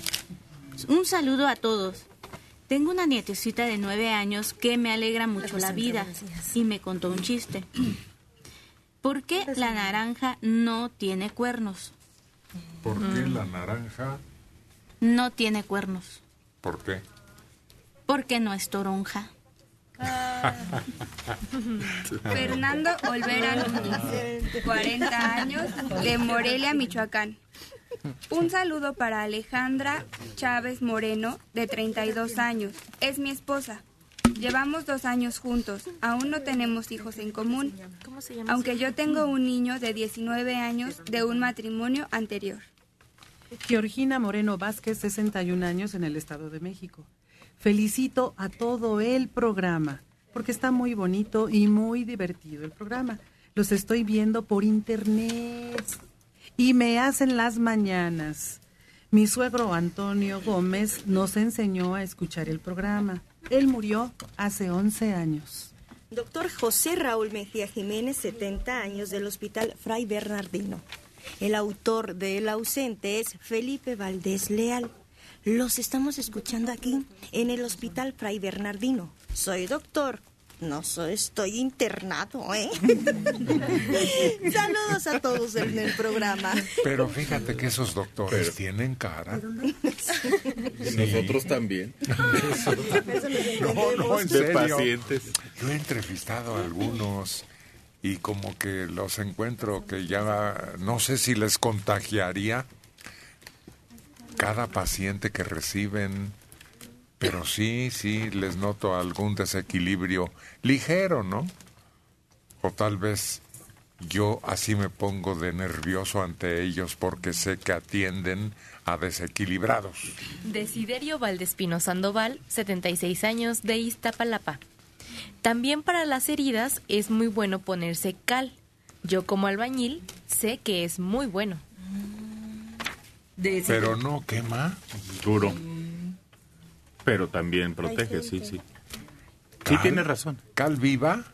Un saludo a todos. Tengo una nietecita de 9 años que me alegra mucho la vida y me contó un chiste. ¿Por qué la naranja no tiene cuernos? ¿Por qué la naranja? No tiene cuernos. ¿Por qué? Porque no es toronja. Fernando Olvera Núñez, 40 años, de Morelia, Michoacán. Un saludo para Alejandra Chávez Moreno, de 32 años. Es mi esposa. Llevamos dos años juntos. Aún no tenemos hijos en común. ¿Cómo se llama? Aunque yo tengo un niño de 19 años de un matrimonio anterior. Georgina Moreno Vázquez, 61 años en el Estado de México. Felicito a todo el programa, porque está muy bonito y muy divertido el programa. Los estoy viendo por internet y me hacen las mañanas. Mi suegro Antonio Gómez nos enseñó a escuchar el programa. Él murió hace 11 años. Doctor José Raúl Mejía Jiménez, 70 años, del Hospital Fray Bernardino. El autor de El ausente es Felipe Valdés Leal. Los estamos escuchando aquí, en el Hospital Fray Bernardino. Soy doctor. No soy, estoy internado, ¿eh? Saludos a todos en el programa. Pero fíjate que esos doctores tienen cara. Nosotros también. No, no, en De serio. pacientes. Yo he entrevistado a algunos y como que los encuentro que ya no sé si les contagiaría cada paciente que reciben, pero sí, sí les noto algún desequilibrio ligero, ¿no? O tal vez yo así me pongo de nervioso ante ellos porque sé que atienden a desequilibrados. Desiderio Valdespino Sandoval, 76 años, de Iztapalapa. También para las heridas es muy bueno ponerse cal. Yo como albañil sé que es muy bueno. Pero no quema. Duro. Pero también protege, sí, sí. Sí, tienes razón. ¿Cal viva?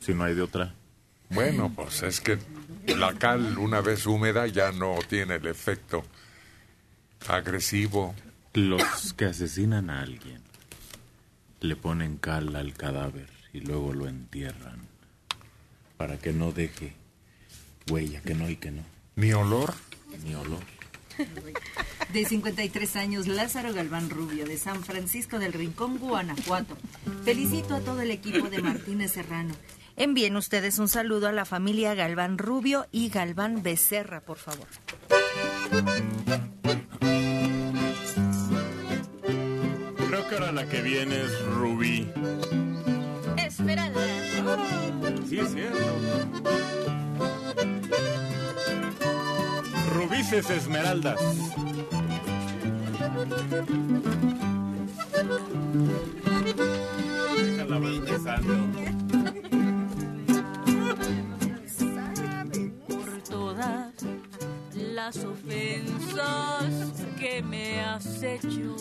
Si no hay de otra. Bueno, pues es que la cal una vez húmeda ya no tiene el efecto agresivo. Los que asesinan a alguien le ponen cal al cadáver y luego lo entierran para que no deje huella, que no y que no. ¿Ni olor? Ni olor. De 53 años, Lázaro Galván Rubio, de San Francisco del Rincón, Guanajuato. Felicito a todo el equipo de Martínez Serrano. Envíen ustedes un saludo a la familia Galván Rubio y Galván Becerra, por favor. Creo que ahora la que viene es Rubí. Esmeralda. Sí, es cierto. Rubices Esmeraldas. Por todas las ofensas que me has hecho.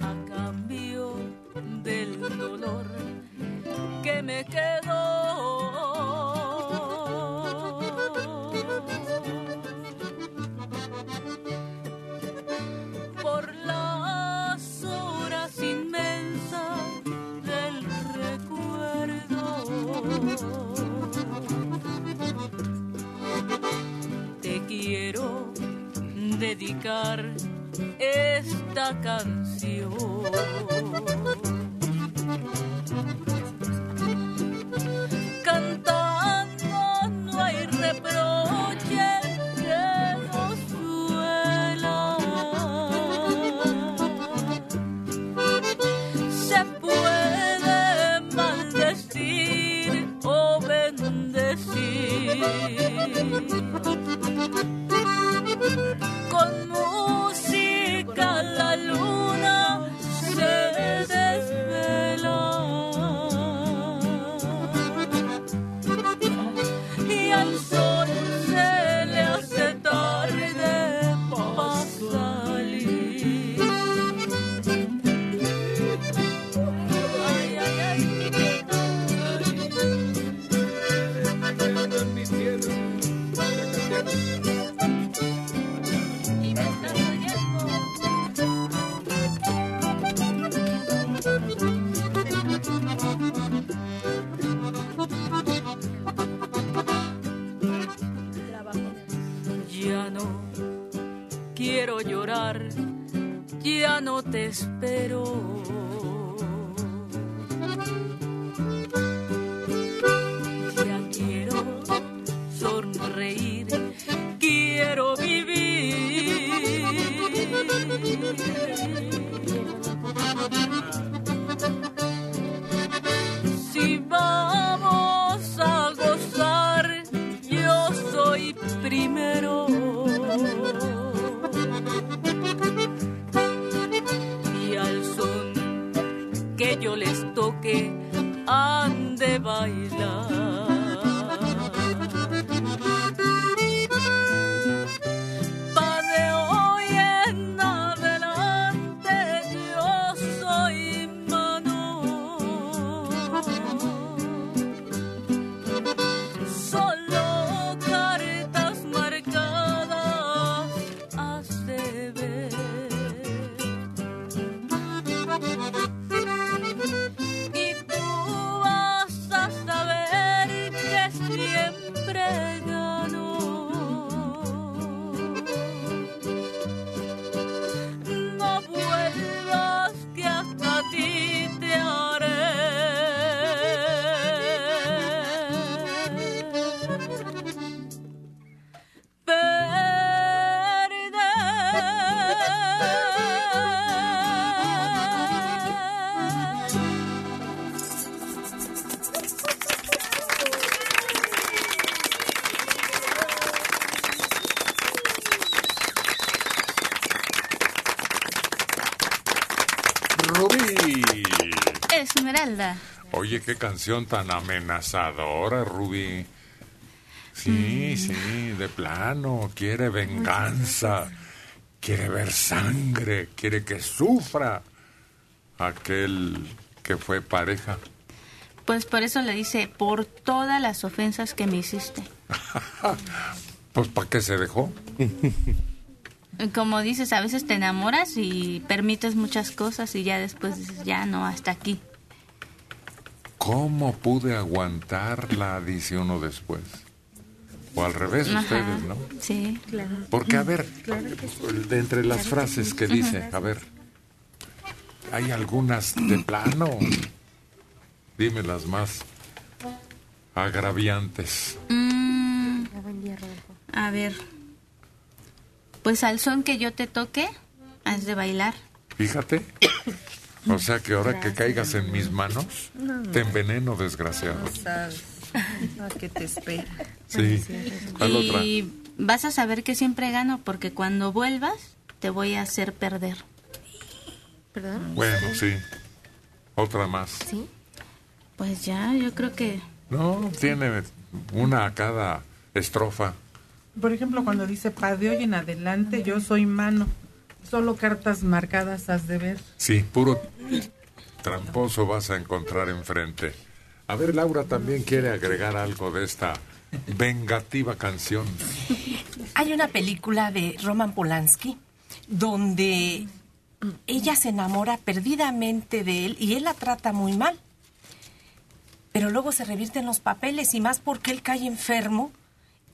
A cambio del dolor que me quedó. Dedicar esta canción. Te espero. Oye, qué canción tan amenazadora, Rubí. Sí, sí, de plano, quiere venganza, quiere ver sangre, quiere que sufra aquel que fue pareja. Pues por eso le dice, por todas las ofensas que me hiciste. Pues ¿para qué se dejó? Como dices, a veces te enamoras y permites muchas cosas y ya después dices, ya no, hasta aquí. ¿Cómo pude aguantarla, dice uno después? O al revés, Ajá. ustedes, ¿no? Sí, claro. Porque, a ver, Claro que sí. de entre las Claro que frases sí. que dice, a ver, hay algunas de plano. Dime las más agraviantes. Mm, a ver. Pues al son que yo te toque, has de bailar. Fíjate. O sea que ahora que caigas en mis manos, No. te enveneno, desgraciado. No sabes. Ah, ¿Qué te espera? Sí. ¿Cuál otra? Y vas a saber que siempre gano porque cuando vuelvas te voy a hacer perder. ¿Perdón? Bueno, sí. Otra más. Sí. Pues ya, yo creo que... No, tiene una a cada estrofa. Por ejemplo, cuando dice, pa' de hoy en adelante yo soy mano. Solo cartas marcadas has de ver. Sí, puro tramposo vas a encontrar enfrente. A ver, Laura también quiere agregar algo de esta vengativa canción. Hay una película de Roman Polanski donde ella se enamora perdidamente de él y él la trata muy mal. Pero luego se revierten los papeles y más porque él cae enfermo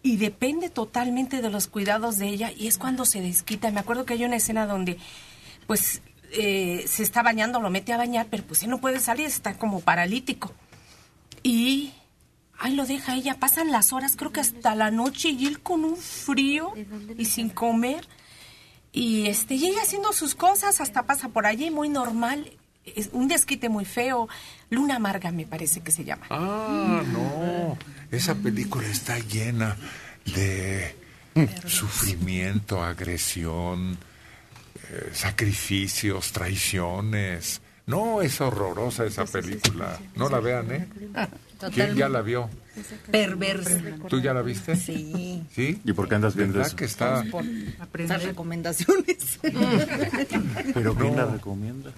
y depende totalmente de los cuidados de ella y es cuando se desquita. Me acuerdo que hay una escena donde pues eh, se está bañando, lo mete a bañar, pero pues él no puede salir, está como paralítico. Y ahí lo deja ella, pasan las horas, creo que hasta la noche y él con un frío y sin comer. Y este, y ella haciendo sus cosas, hasta pasa por allí, muy normal. Es un desquite muy feo. Luna amarga me parece que se llama. Ah, no. Esa película está llena de sufrimiento, agresión, eh, sacrificios, traiciones. No, es horrorosa esa película. No la vean, ¿eh? ¿Quién ya la vio? Perversa. ¿Tú ya la viste? Sí. ¿Sí? ¿Y por qué andas viendo ¿Verdad eso? que está... Por las recomendaciones. ¿Pero quién No. la recomienda?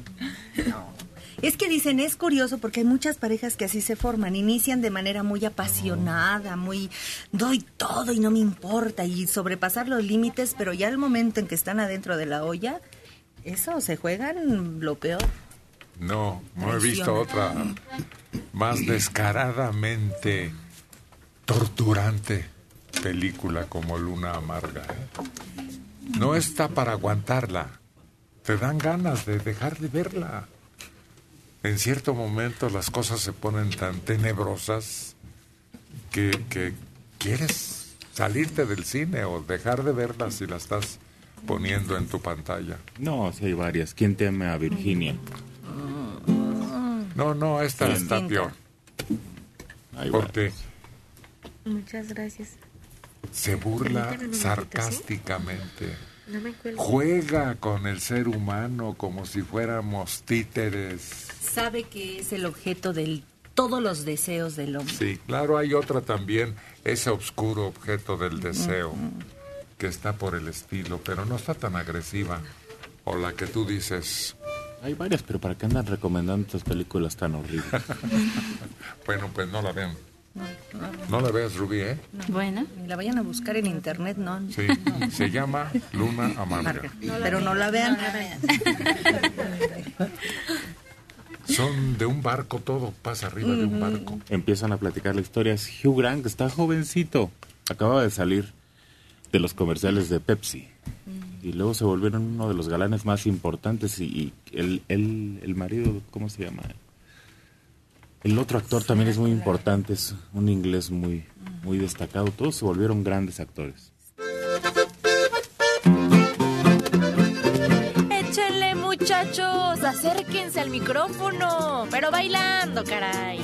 Es que dicen, es curioso porque hay muchas parejas que así se forman, inician de manera muy apasionada, muy doy todo y no me importa y sobrepasar los límites, pero ya al momento en que están adentro de la olla, eso se juegan lo peor. No, no he visto otra más descaradamente torturante película como Luna Amarga. ¿eh? No está para aguantarla. Te dan ganas de dejar de verla. En cierto momento las cosas se ponen tan tenebrosas que, que quieres salirte del cine o dejar de verla si la estás poniendo en tu pantalla. No, sí hay varias. ¿Quién teme a Virginia? No, no, esta está peor. Porque Muchas gracias. se burla sarcásticamente. No me. Juega con el ser humano como si fuéramos títeres. Sabe que es el objeto de todos los deseos del hombre. Sí, claro, hay otra también, ese oscuro objeto del deseo, que está por el estilo, pero no está tan agresiva. O la que tú dices, Hay varias, pero ¿para qué andan recomendando estas películas tan horribles? bueno, pues no la vean. No la veas, Rubí, ¿eh? Bueno. Ni la vayan a buscar en internet, no. Sí, se llama Luna Amarga. Pero no la vean. Son de un barco, todo pasa arriba de un barco. Empiezan a platicar la historia. Es Hugh Grant, que está jovencito. Acaba de salir de los comerciales de Pepsi. Y luego se volvieron uno de los galanes más importantes. Y, y el, el, el marido, ¿cómo se llama? El otro actor también es muy importante. Es un inglés muy, muy destacado. Todos se volvieron grandes actores. Échenle muchachos, acérquense al micrófono, pero bailando, caray.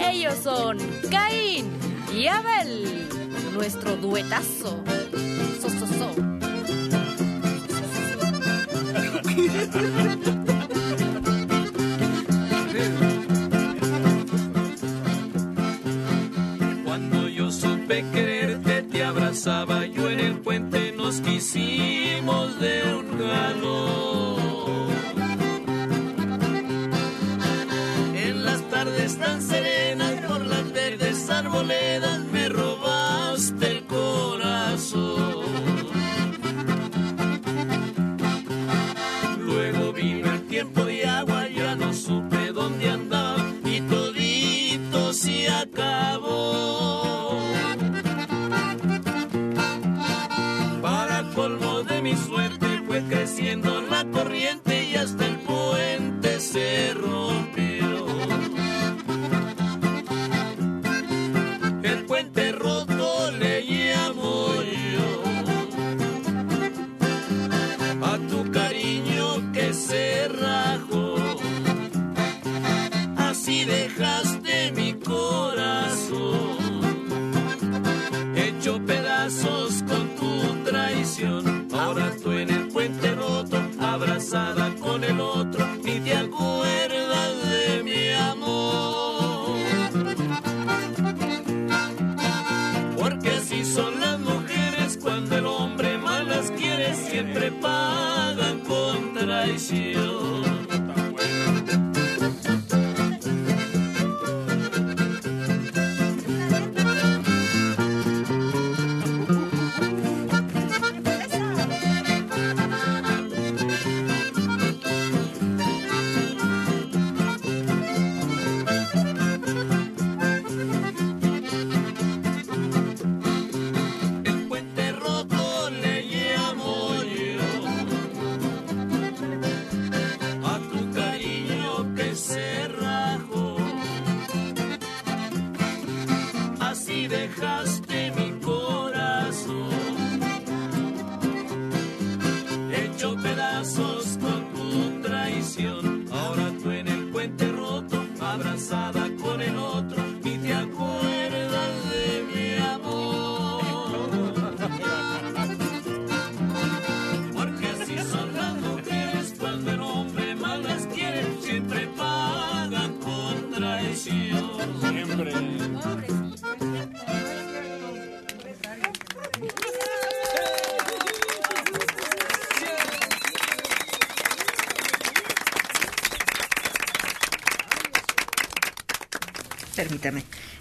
Ellos son Caín y Abel, nuestro duetazo. Cuando yo supe quererte, te abrazaba yo en el puente, nos quisimos de un galón. En las tardes tan serenas, por las verdes arboledas, me robaste corriente abrazada con el otro, ni te acuerdas de mi amor. Porque así son las mujeres cuando el hombre más las quiere, siempre pagan con traición.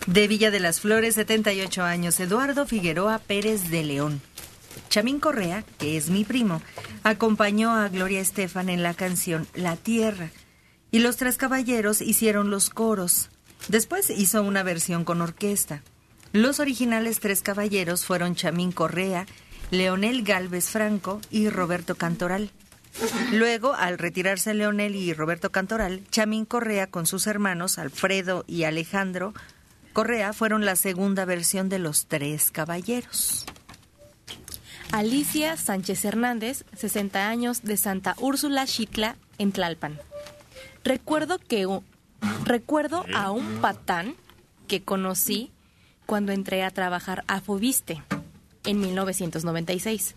De Villa de las Flores, 78 años, Eduardo Figueroa Pérez de León. Chamín Correa, que es mi primo, acompañó a Gloria Estefan en la canción La Tierra. Y los tres caballeros hicieron los coros. Después hizo una versión con orquesta. Los originales tres caballeros fueron Chamín Correa, Leonel Galvez Franco y Roberto Cantoral. Luego, al retirarse Leonel y Roberto Cantoral, Chamín Correa con sus hermanos Alfredo y Alejandro Correa fueron la segunda versión de los tres caballeros. Alicia Sánchez Hernández, 60 años, de Santa Úrsula Xitla, en Tlalpan. Recuerdo que recuerdo a un patán que conocí cuando entré a trabajar a Fobiste en 1996.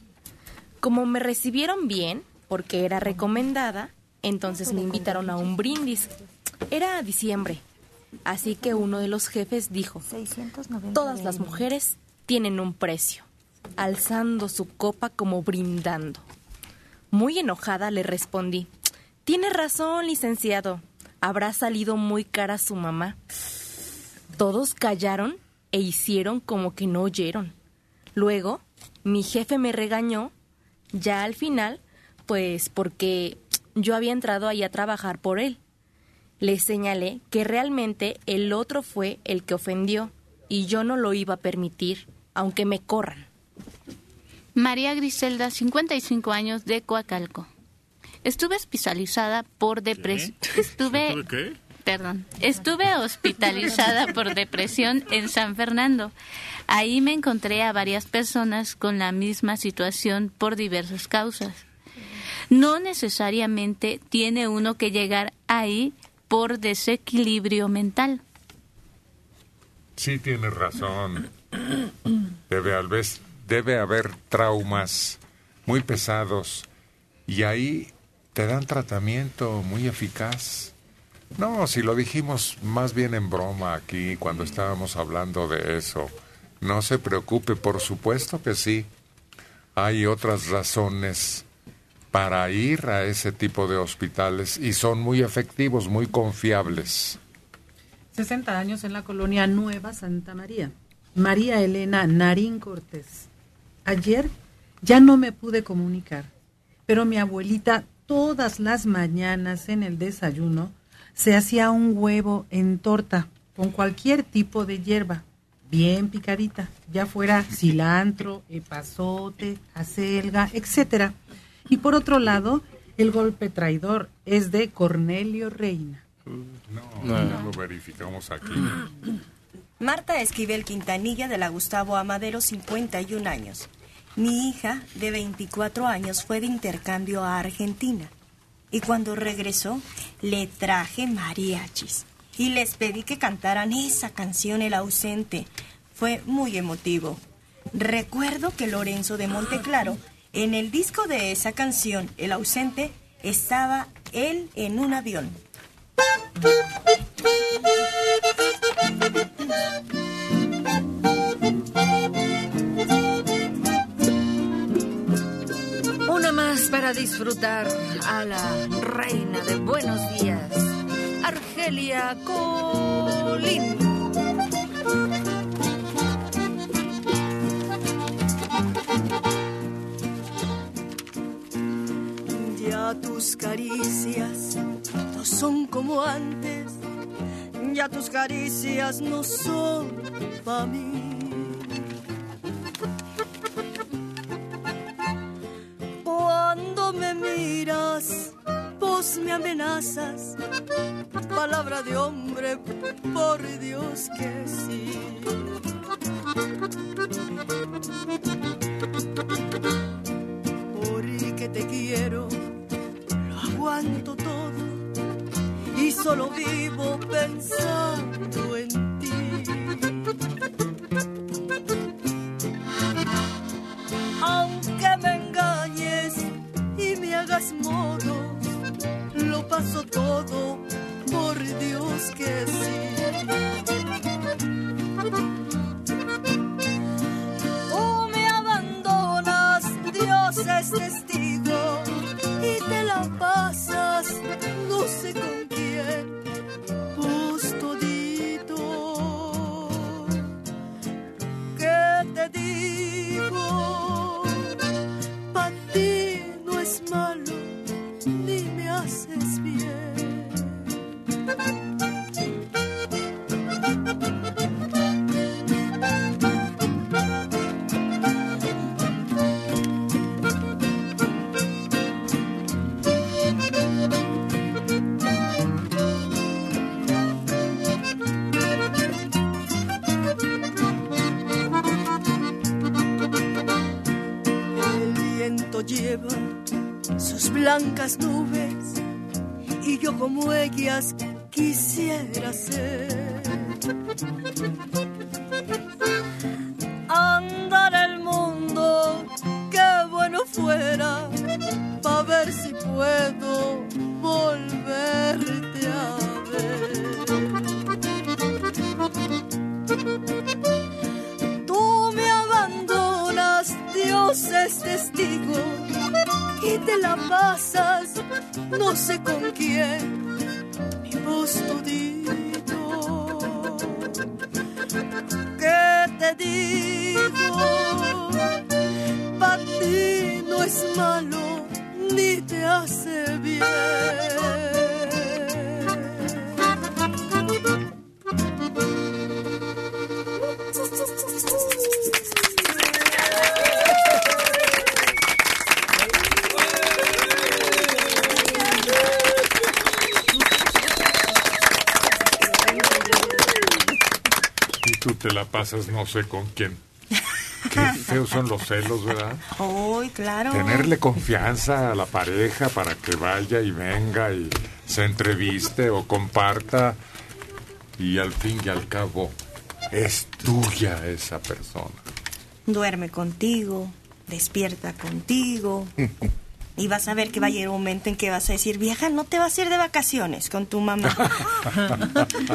Como me recibieron bien, porque era recomendada, entonces me invitaron a un brindis. Era diciembre, así que uno de los jefes dijo, todas las mujeres tienen un precio, alzando su copa como brindando. Muy enojada le respondí, tiene razón, licenciado, habrá salido muy cara su mamá. Todos callaron e hicieron como que no oyeron. Luego, mi jefe me regañó, ya al final, pues porque yo había entrado ahí a trabajar por él. Le señalé que realmente el otro fue el que ofendió y yo no lo iba a permitir, aunque me corran. María Griselda, 55 años, de Coacalco. Estuve hospitalizada por depresión. Estuve, ¿Estuve qué? perdón, estuve hospitalizada por depresión en San Fernando. Ahí me encontré a varias personas con la misma situación por diversas causas. No necesariamente tiene uno que llegar ahí por desequilibrio mental. Sí, tienes razón. Debe, al vez- debe haber traumas muy pesados y ahí te dan tratamiento muy eficaz. No, si lo dijimos más bien en broma aquí cuando estábamos hablando de eso. No se preocupe, por supuesto que sí. Hay otras razones para ir a ese tipo de hospitales y son muy efectivos, muy confiables. 60 años en la colonia Nueva Santa María. María Elena Narín Cortés. Ayer ya no me pude comunicar, pero mi abuelita todas las mañanas en el desayuno se hacía un huevo en torta con cualquier tipo de hierba, bien picadita, ya fuera cilantro, epazote, acelga, etcétera. Y por otro lado, el golpe traidor es de Cornelio Reina. No, No. lo verificamos aquí. Marta Esquivel Quintanilla de la Gustavo Amadero, 51 años. Mi hija, de 24 años, fue de intercambio a Argentina. Y cuando regresó, le traje mariachis. Y les pedí que cantaran esa canción El ausente. Fue muy emotivo. Recuerdo que Lorenzo de Monteclaro, en el disco de esa canción, El ausente, estaba él en un avión. Una más para disfrutar a la reina de buenos días, Argelia Colín. Tus caricias no son como antes, ya tus caricias no son para mí. Cuando me miras, vos me amenazas, palabra de hombre, por Dios que sí. Porque te quiero aguanto todo y solo vivo pensando en ti. Aunque me engañes y me hagas modos, lo paso todo, por Dios que sí. Tú me abandonas, Dios es testigo, sé con quién, todito. ¿Qué te digo? Para ti no es malo, viento lleva sus blancas nubes y yo como ellas quisiera ser. Andar el mundo, qué bueno fuera, pa' ver si puedo volverte a ver. Es testigo, y te la pasas, no sé con quién, mi voz todito. ¿Qué te digo? Para ti no es malo, ni te hace bien. Pasas no sé con quién. Qué feos son los celos, ¿verdad? Uy, claro. Tenerle confianza a la pareja para que vaya y venga y se entreviste o comparta y al fin y al cabo es tuya esa persona. Duerme contigo, despierta contigo. Y vas a ver que va a llegar un momento en que vas a decir, vieja, no te vas a ir de vacaciones con tu mamá.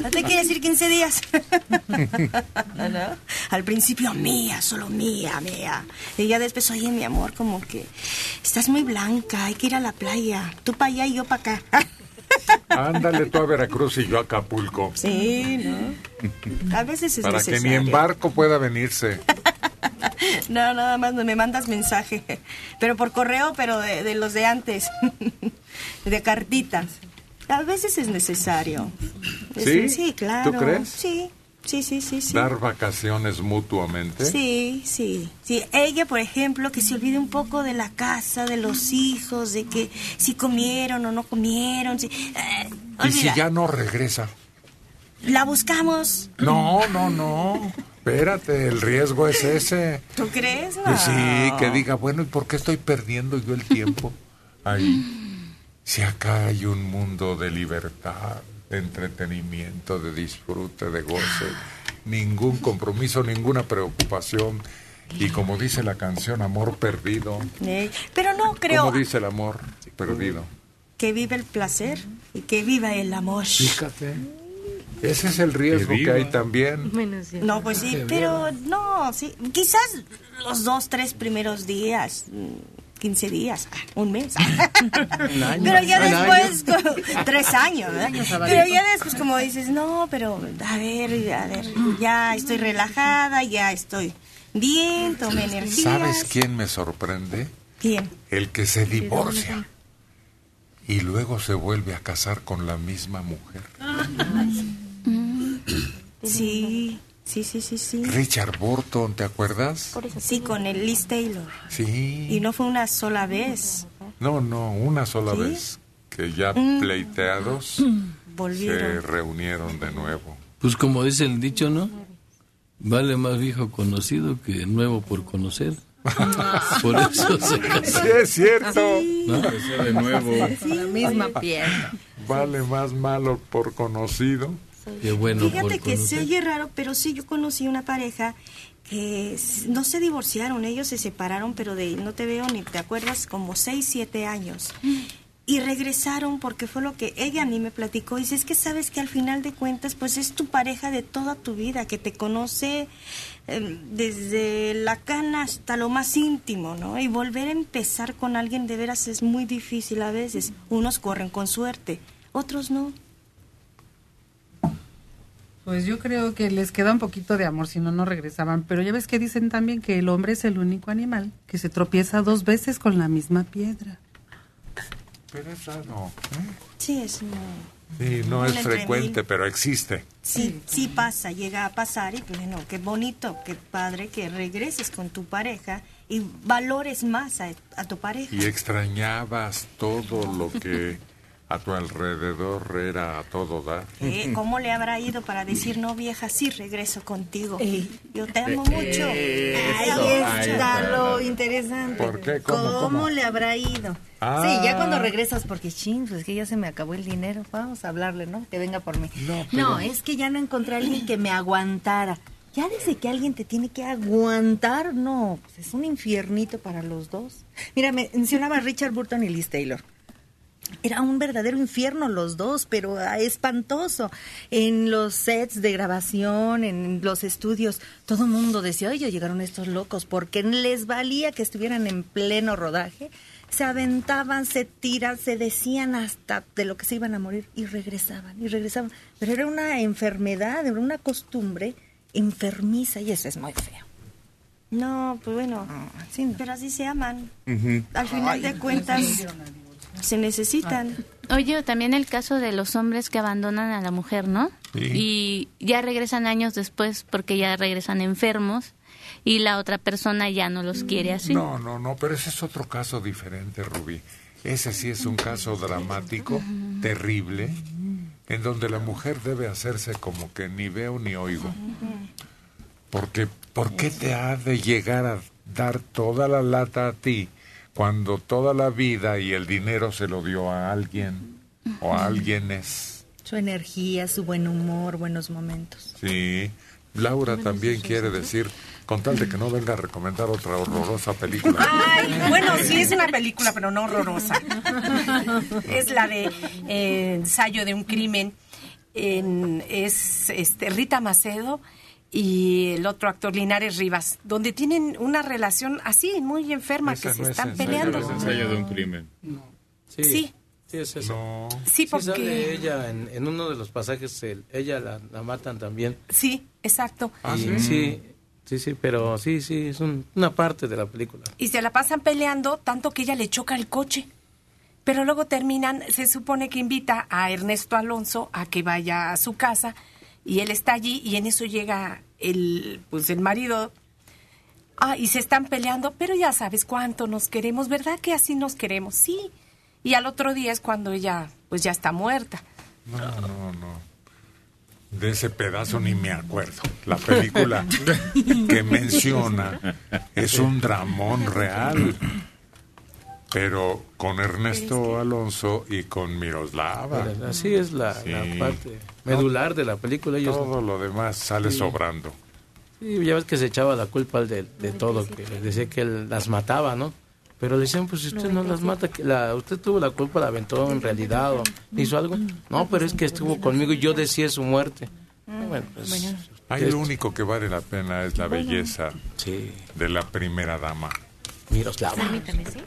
No te quieres ir 15 días. ¿No? Al principio, mía, solo mía, mía. Y ya después, oye, mi amor, como que estás muy blanca, hay que ir a la playa. Tú para allá y yo para acá. Ándale tú a Veracruz y yo a Acapulco. Sí, ¿no? A veces es Para que necesario. ni en barco pueda venirse. No, nada más me mandas mensaje. Pero por correo, pero de, de los de antes. De cartitas. A veces es necesario. Es- ¿Sí? Sí, claro. ¿Tú crees? Sí, sí, sí, sí. sí. Dar vacaciones mutuamente. Sí, sí, sí. Ella, por ejemplo, que se olvide un poco de la casa, de los hijos, de que si comieron o no comieron. Si, eh, Y si ya no regresa. La buscamos. No, no, no. Espérate, el riesgo es ese. ¿Tú crees? Sí, No. que diga, bueno, ¿y por qué estoy perdiendo yo el tiempo ahí? Si acá hay un mundo de libertad, de entretenimiento, de disfrute, de goce, ningún compromiso, ninguna preocupación. Y como dice la canción, amor perdido. Eh, Pero no creo ¿Cómo dice el amor perdido? que viva el placer y que viva el amor. Fíjate. Ese es el riesgo Que hay también. No, pues sí, pero no, sí. Quizás los dos, tres primeros días, mm, 15 días, ah, un mes. año. pero ya después, tres años. Año Pero ya después, como dices, no, pero a ver, a ver, ya estoy relajada, ya estoy bien, tomé energías. ¿Sabes quién me sorprende? ¿Quién? El que se divorcia y luego se vuelve a casar con la misma mujer. Sí, sí, sí, sí, sí. Richard Burton, ¿te acuerdas? Sí, con el Liz Taylor. Sí. Y no fue una sola vez. No, no, una sola ¿Sí? vez que ya Mm. pleiteados se Volvieron. reunieron de nuevo. Pues como dice el dicho, ¿no? Vale más viejo conocido que nuevo por conocer. Por eso se casó. Sí, es cierto. ¿No? de nuevo. La misma piedra. Vale más malo por conocido. Qué bueno Fíjate que se conocer. oye raro, pero sí, yo conocí una pareja que no se divorciaron, ellos se separaron, pero de, no te veo ni te acuerdas, como 6, 7 años. Y regresaron porque fue lo que ella a mí me platicó. Y dice, es que sabes que al final de cuentas, pues es tu pareja de toda tu vida, que te conoce eh, desde la cana hasta lo más íntimo, ¿no? Y volver a empezar con alguien de veras es muy difícil a veces. Unos corren con suerte, otros no. Pues yo creo que les queda un poquito de amor, si no, no regresaban. Pero ya ves que dicen también que el hombre es el único animal que se tropieza dos veces con la misma piedra. Pero esa no. ¿eh? Sí, es no. Sí, no Un es frecuente, pero existe. Sí, sí pasa, llega a pasar y pues bueno, qué bonito, qué padre que regreses con tu pareja y valores más a, a tu pareja. Y extrañabas todo lo que a tu alrededor era a todo dar. Eh, ¿Cómo le habrá ido para decir, no vieja, sí regreso contigo? Yo te amo mucho. Ahí Ahí está está. lo interesante. ¿Por qué? ¿Cómo, cómo? le habrá ido? Ah. Sí, ya cuando regresas, porque ching, pues que ya se me acabó el dinero. Vamos a hablarle, ¿no? Que venga por mí. No, No, es que ya no encontré a alguien que me aguantara. Ya desde que alguien te tiene que aguantar, no, pues es un infiernito para los dos. Mira, me mencionaba Richard Burton y Liz Taylor. Era un verdadero infierno los dos, pero ah, espantoso. En los sets de grabación, en los estudios, todo el mundo decía, oye, llegaron estos locos, porque les valía que estuvieran en pleno rodaje. Se aventaban, se tiran, se decían hasta de lo que se iban a morir y regresaban, y regresaban. Pero era una enfermedad, era una costumbre enfermiza y eso es muy feo. No, pues bueno, pero así se aman. Al final de cuentas, se necesitan. Oye, también el caso de los hombres que abandonan a la mujer, ¿no? Sí. Y ya regresan años después porque ya regresan enfermos y la otra persona ya no los quiere así. No, no, no, pero ese es otro caso diferente, Rubí. Ese sí es un caso dramático, terrible, en donde la mujer debe hacerse como que ni veo ni oigo. Porque, ¿por qué te ha de llegar a dar toda la lata a ti cuando toda la vida y el dinero se lo dio a alguien o a alguienes? Su energía, su buen humor, buenos momentos. Sí. Laura también quiere decir, con tal de que no venga a recomendar otra horrorosa película. Ay, bueno, sí es una película, pero no horrorosa. Es la de eh, ensayo de un crimen. En- es este, Rita Macedo y el otro actor Linares Rivas, donde tienen una relación así muy enferma Esa que se no es están ensayo, peleando. es ensayo de un crimen. Sí. Sí. Sí, es eso. Sí, porque- sale ella en, en uno de los pasajes, el- ella la, la matan también. Sí, exacto. Y sí, sí, sí, pero sí, sí, es un- una parte de la película. y se la pasan peleando tanto que ella le choca el coche. Pero luego terminan, se supone que invita a Ernesto Alonso a que vaya a su casa y él está allí y en eso llega el pues el marido ah, y se están peleando, pero ya sabes cuánto nos queremos, ¿verdad que así nos queremos? Sí. Y al otro día es cuando ella pues ya está muerta. No, no, no. De ese pedazo ni me acuerdo. La película que menciona es un dramón real, pero con Ernesto Alonso y con Miroslava. Pero Así es la, parte medular de la película. Ellos, Todo lo demás sale Sí. sobrando. Sí, ya ves que se echaba la culpa al de, de todo, que decía que él las mataba, ¿no? Pero le decían, pues si usted no las mata, que la, usted tuvo la culpa, la aventó en realidad o hizo algo. No, pero es que estuvo conmigo y yo decía su muerte. Bueno, pues, Ahí lo único que vale la pena es la belleza de la primera dama. Miroslava. Permítame, ¿sí?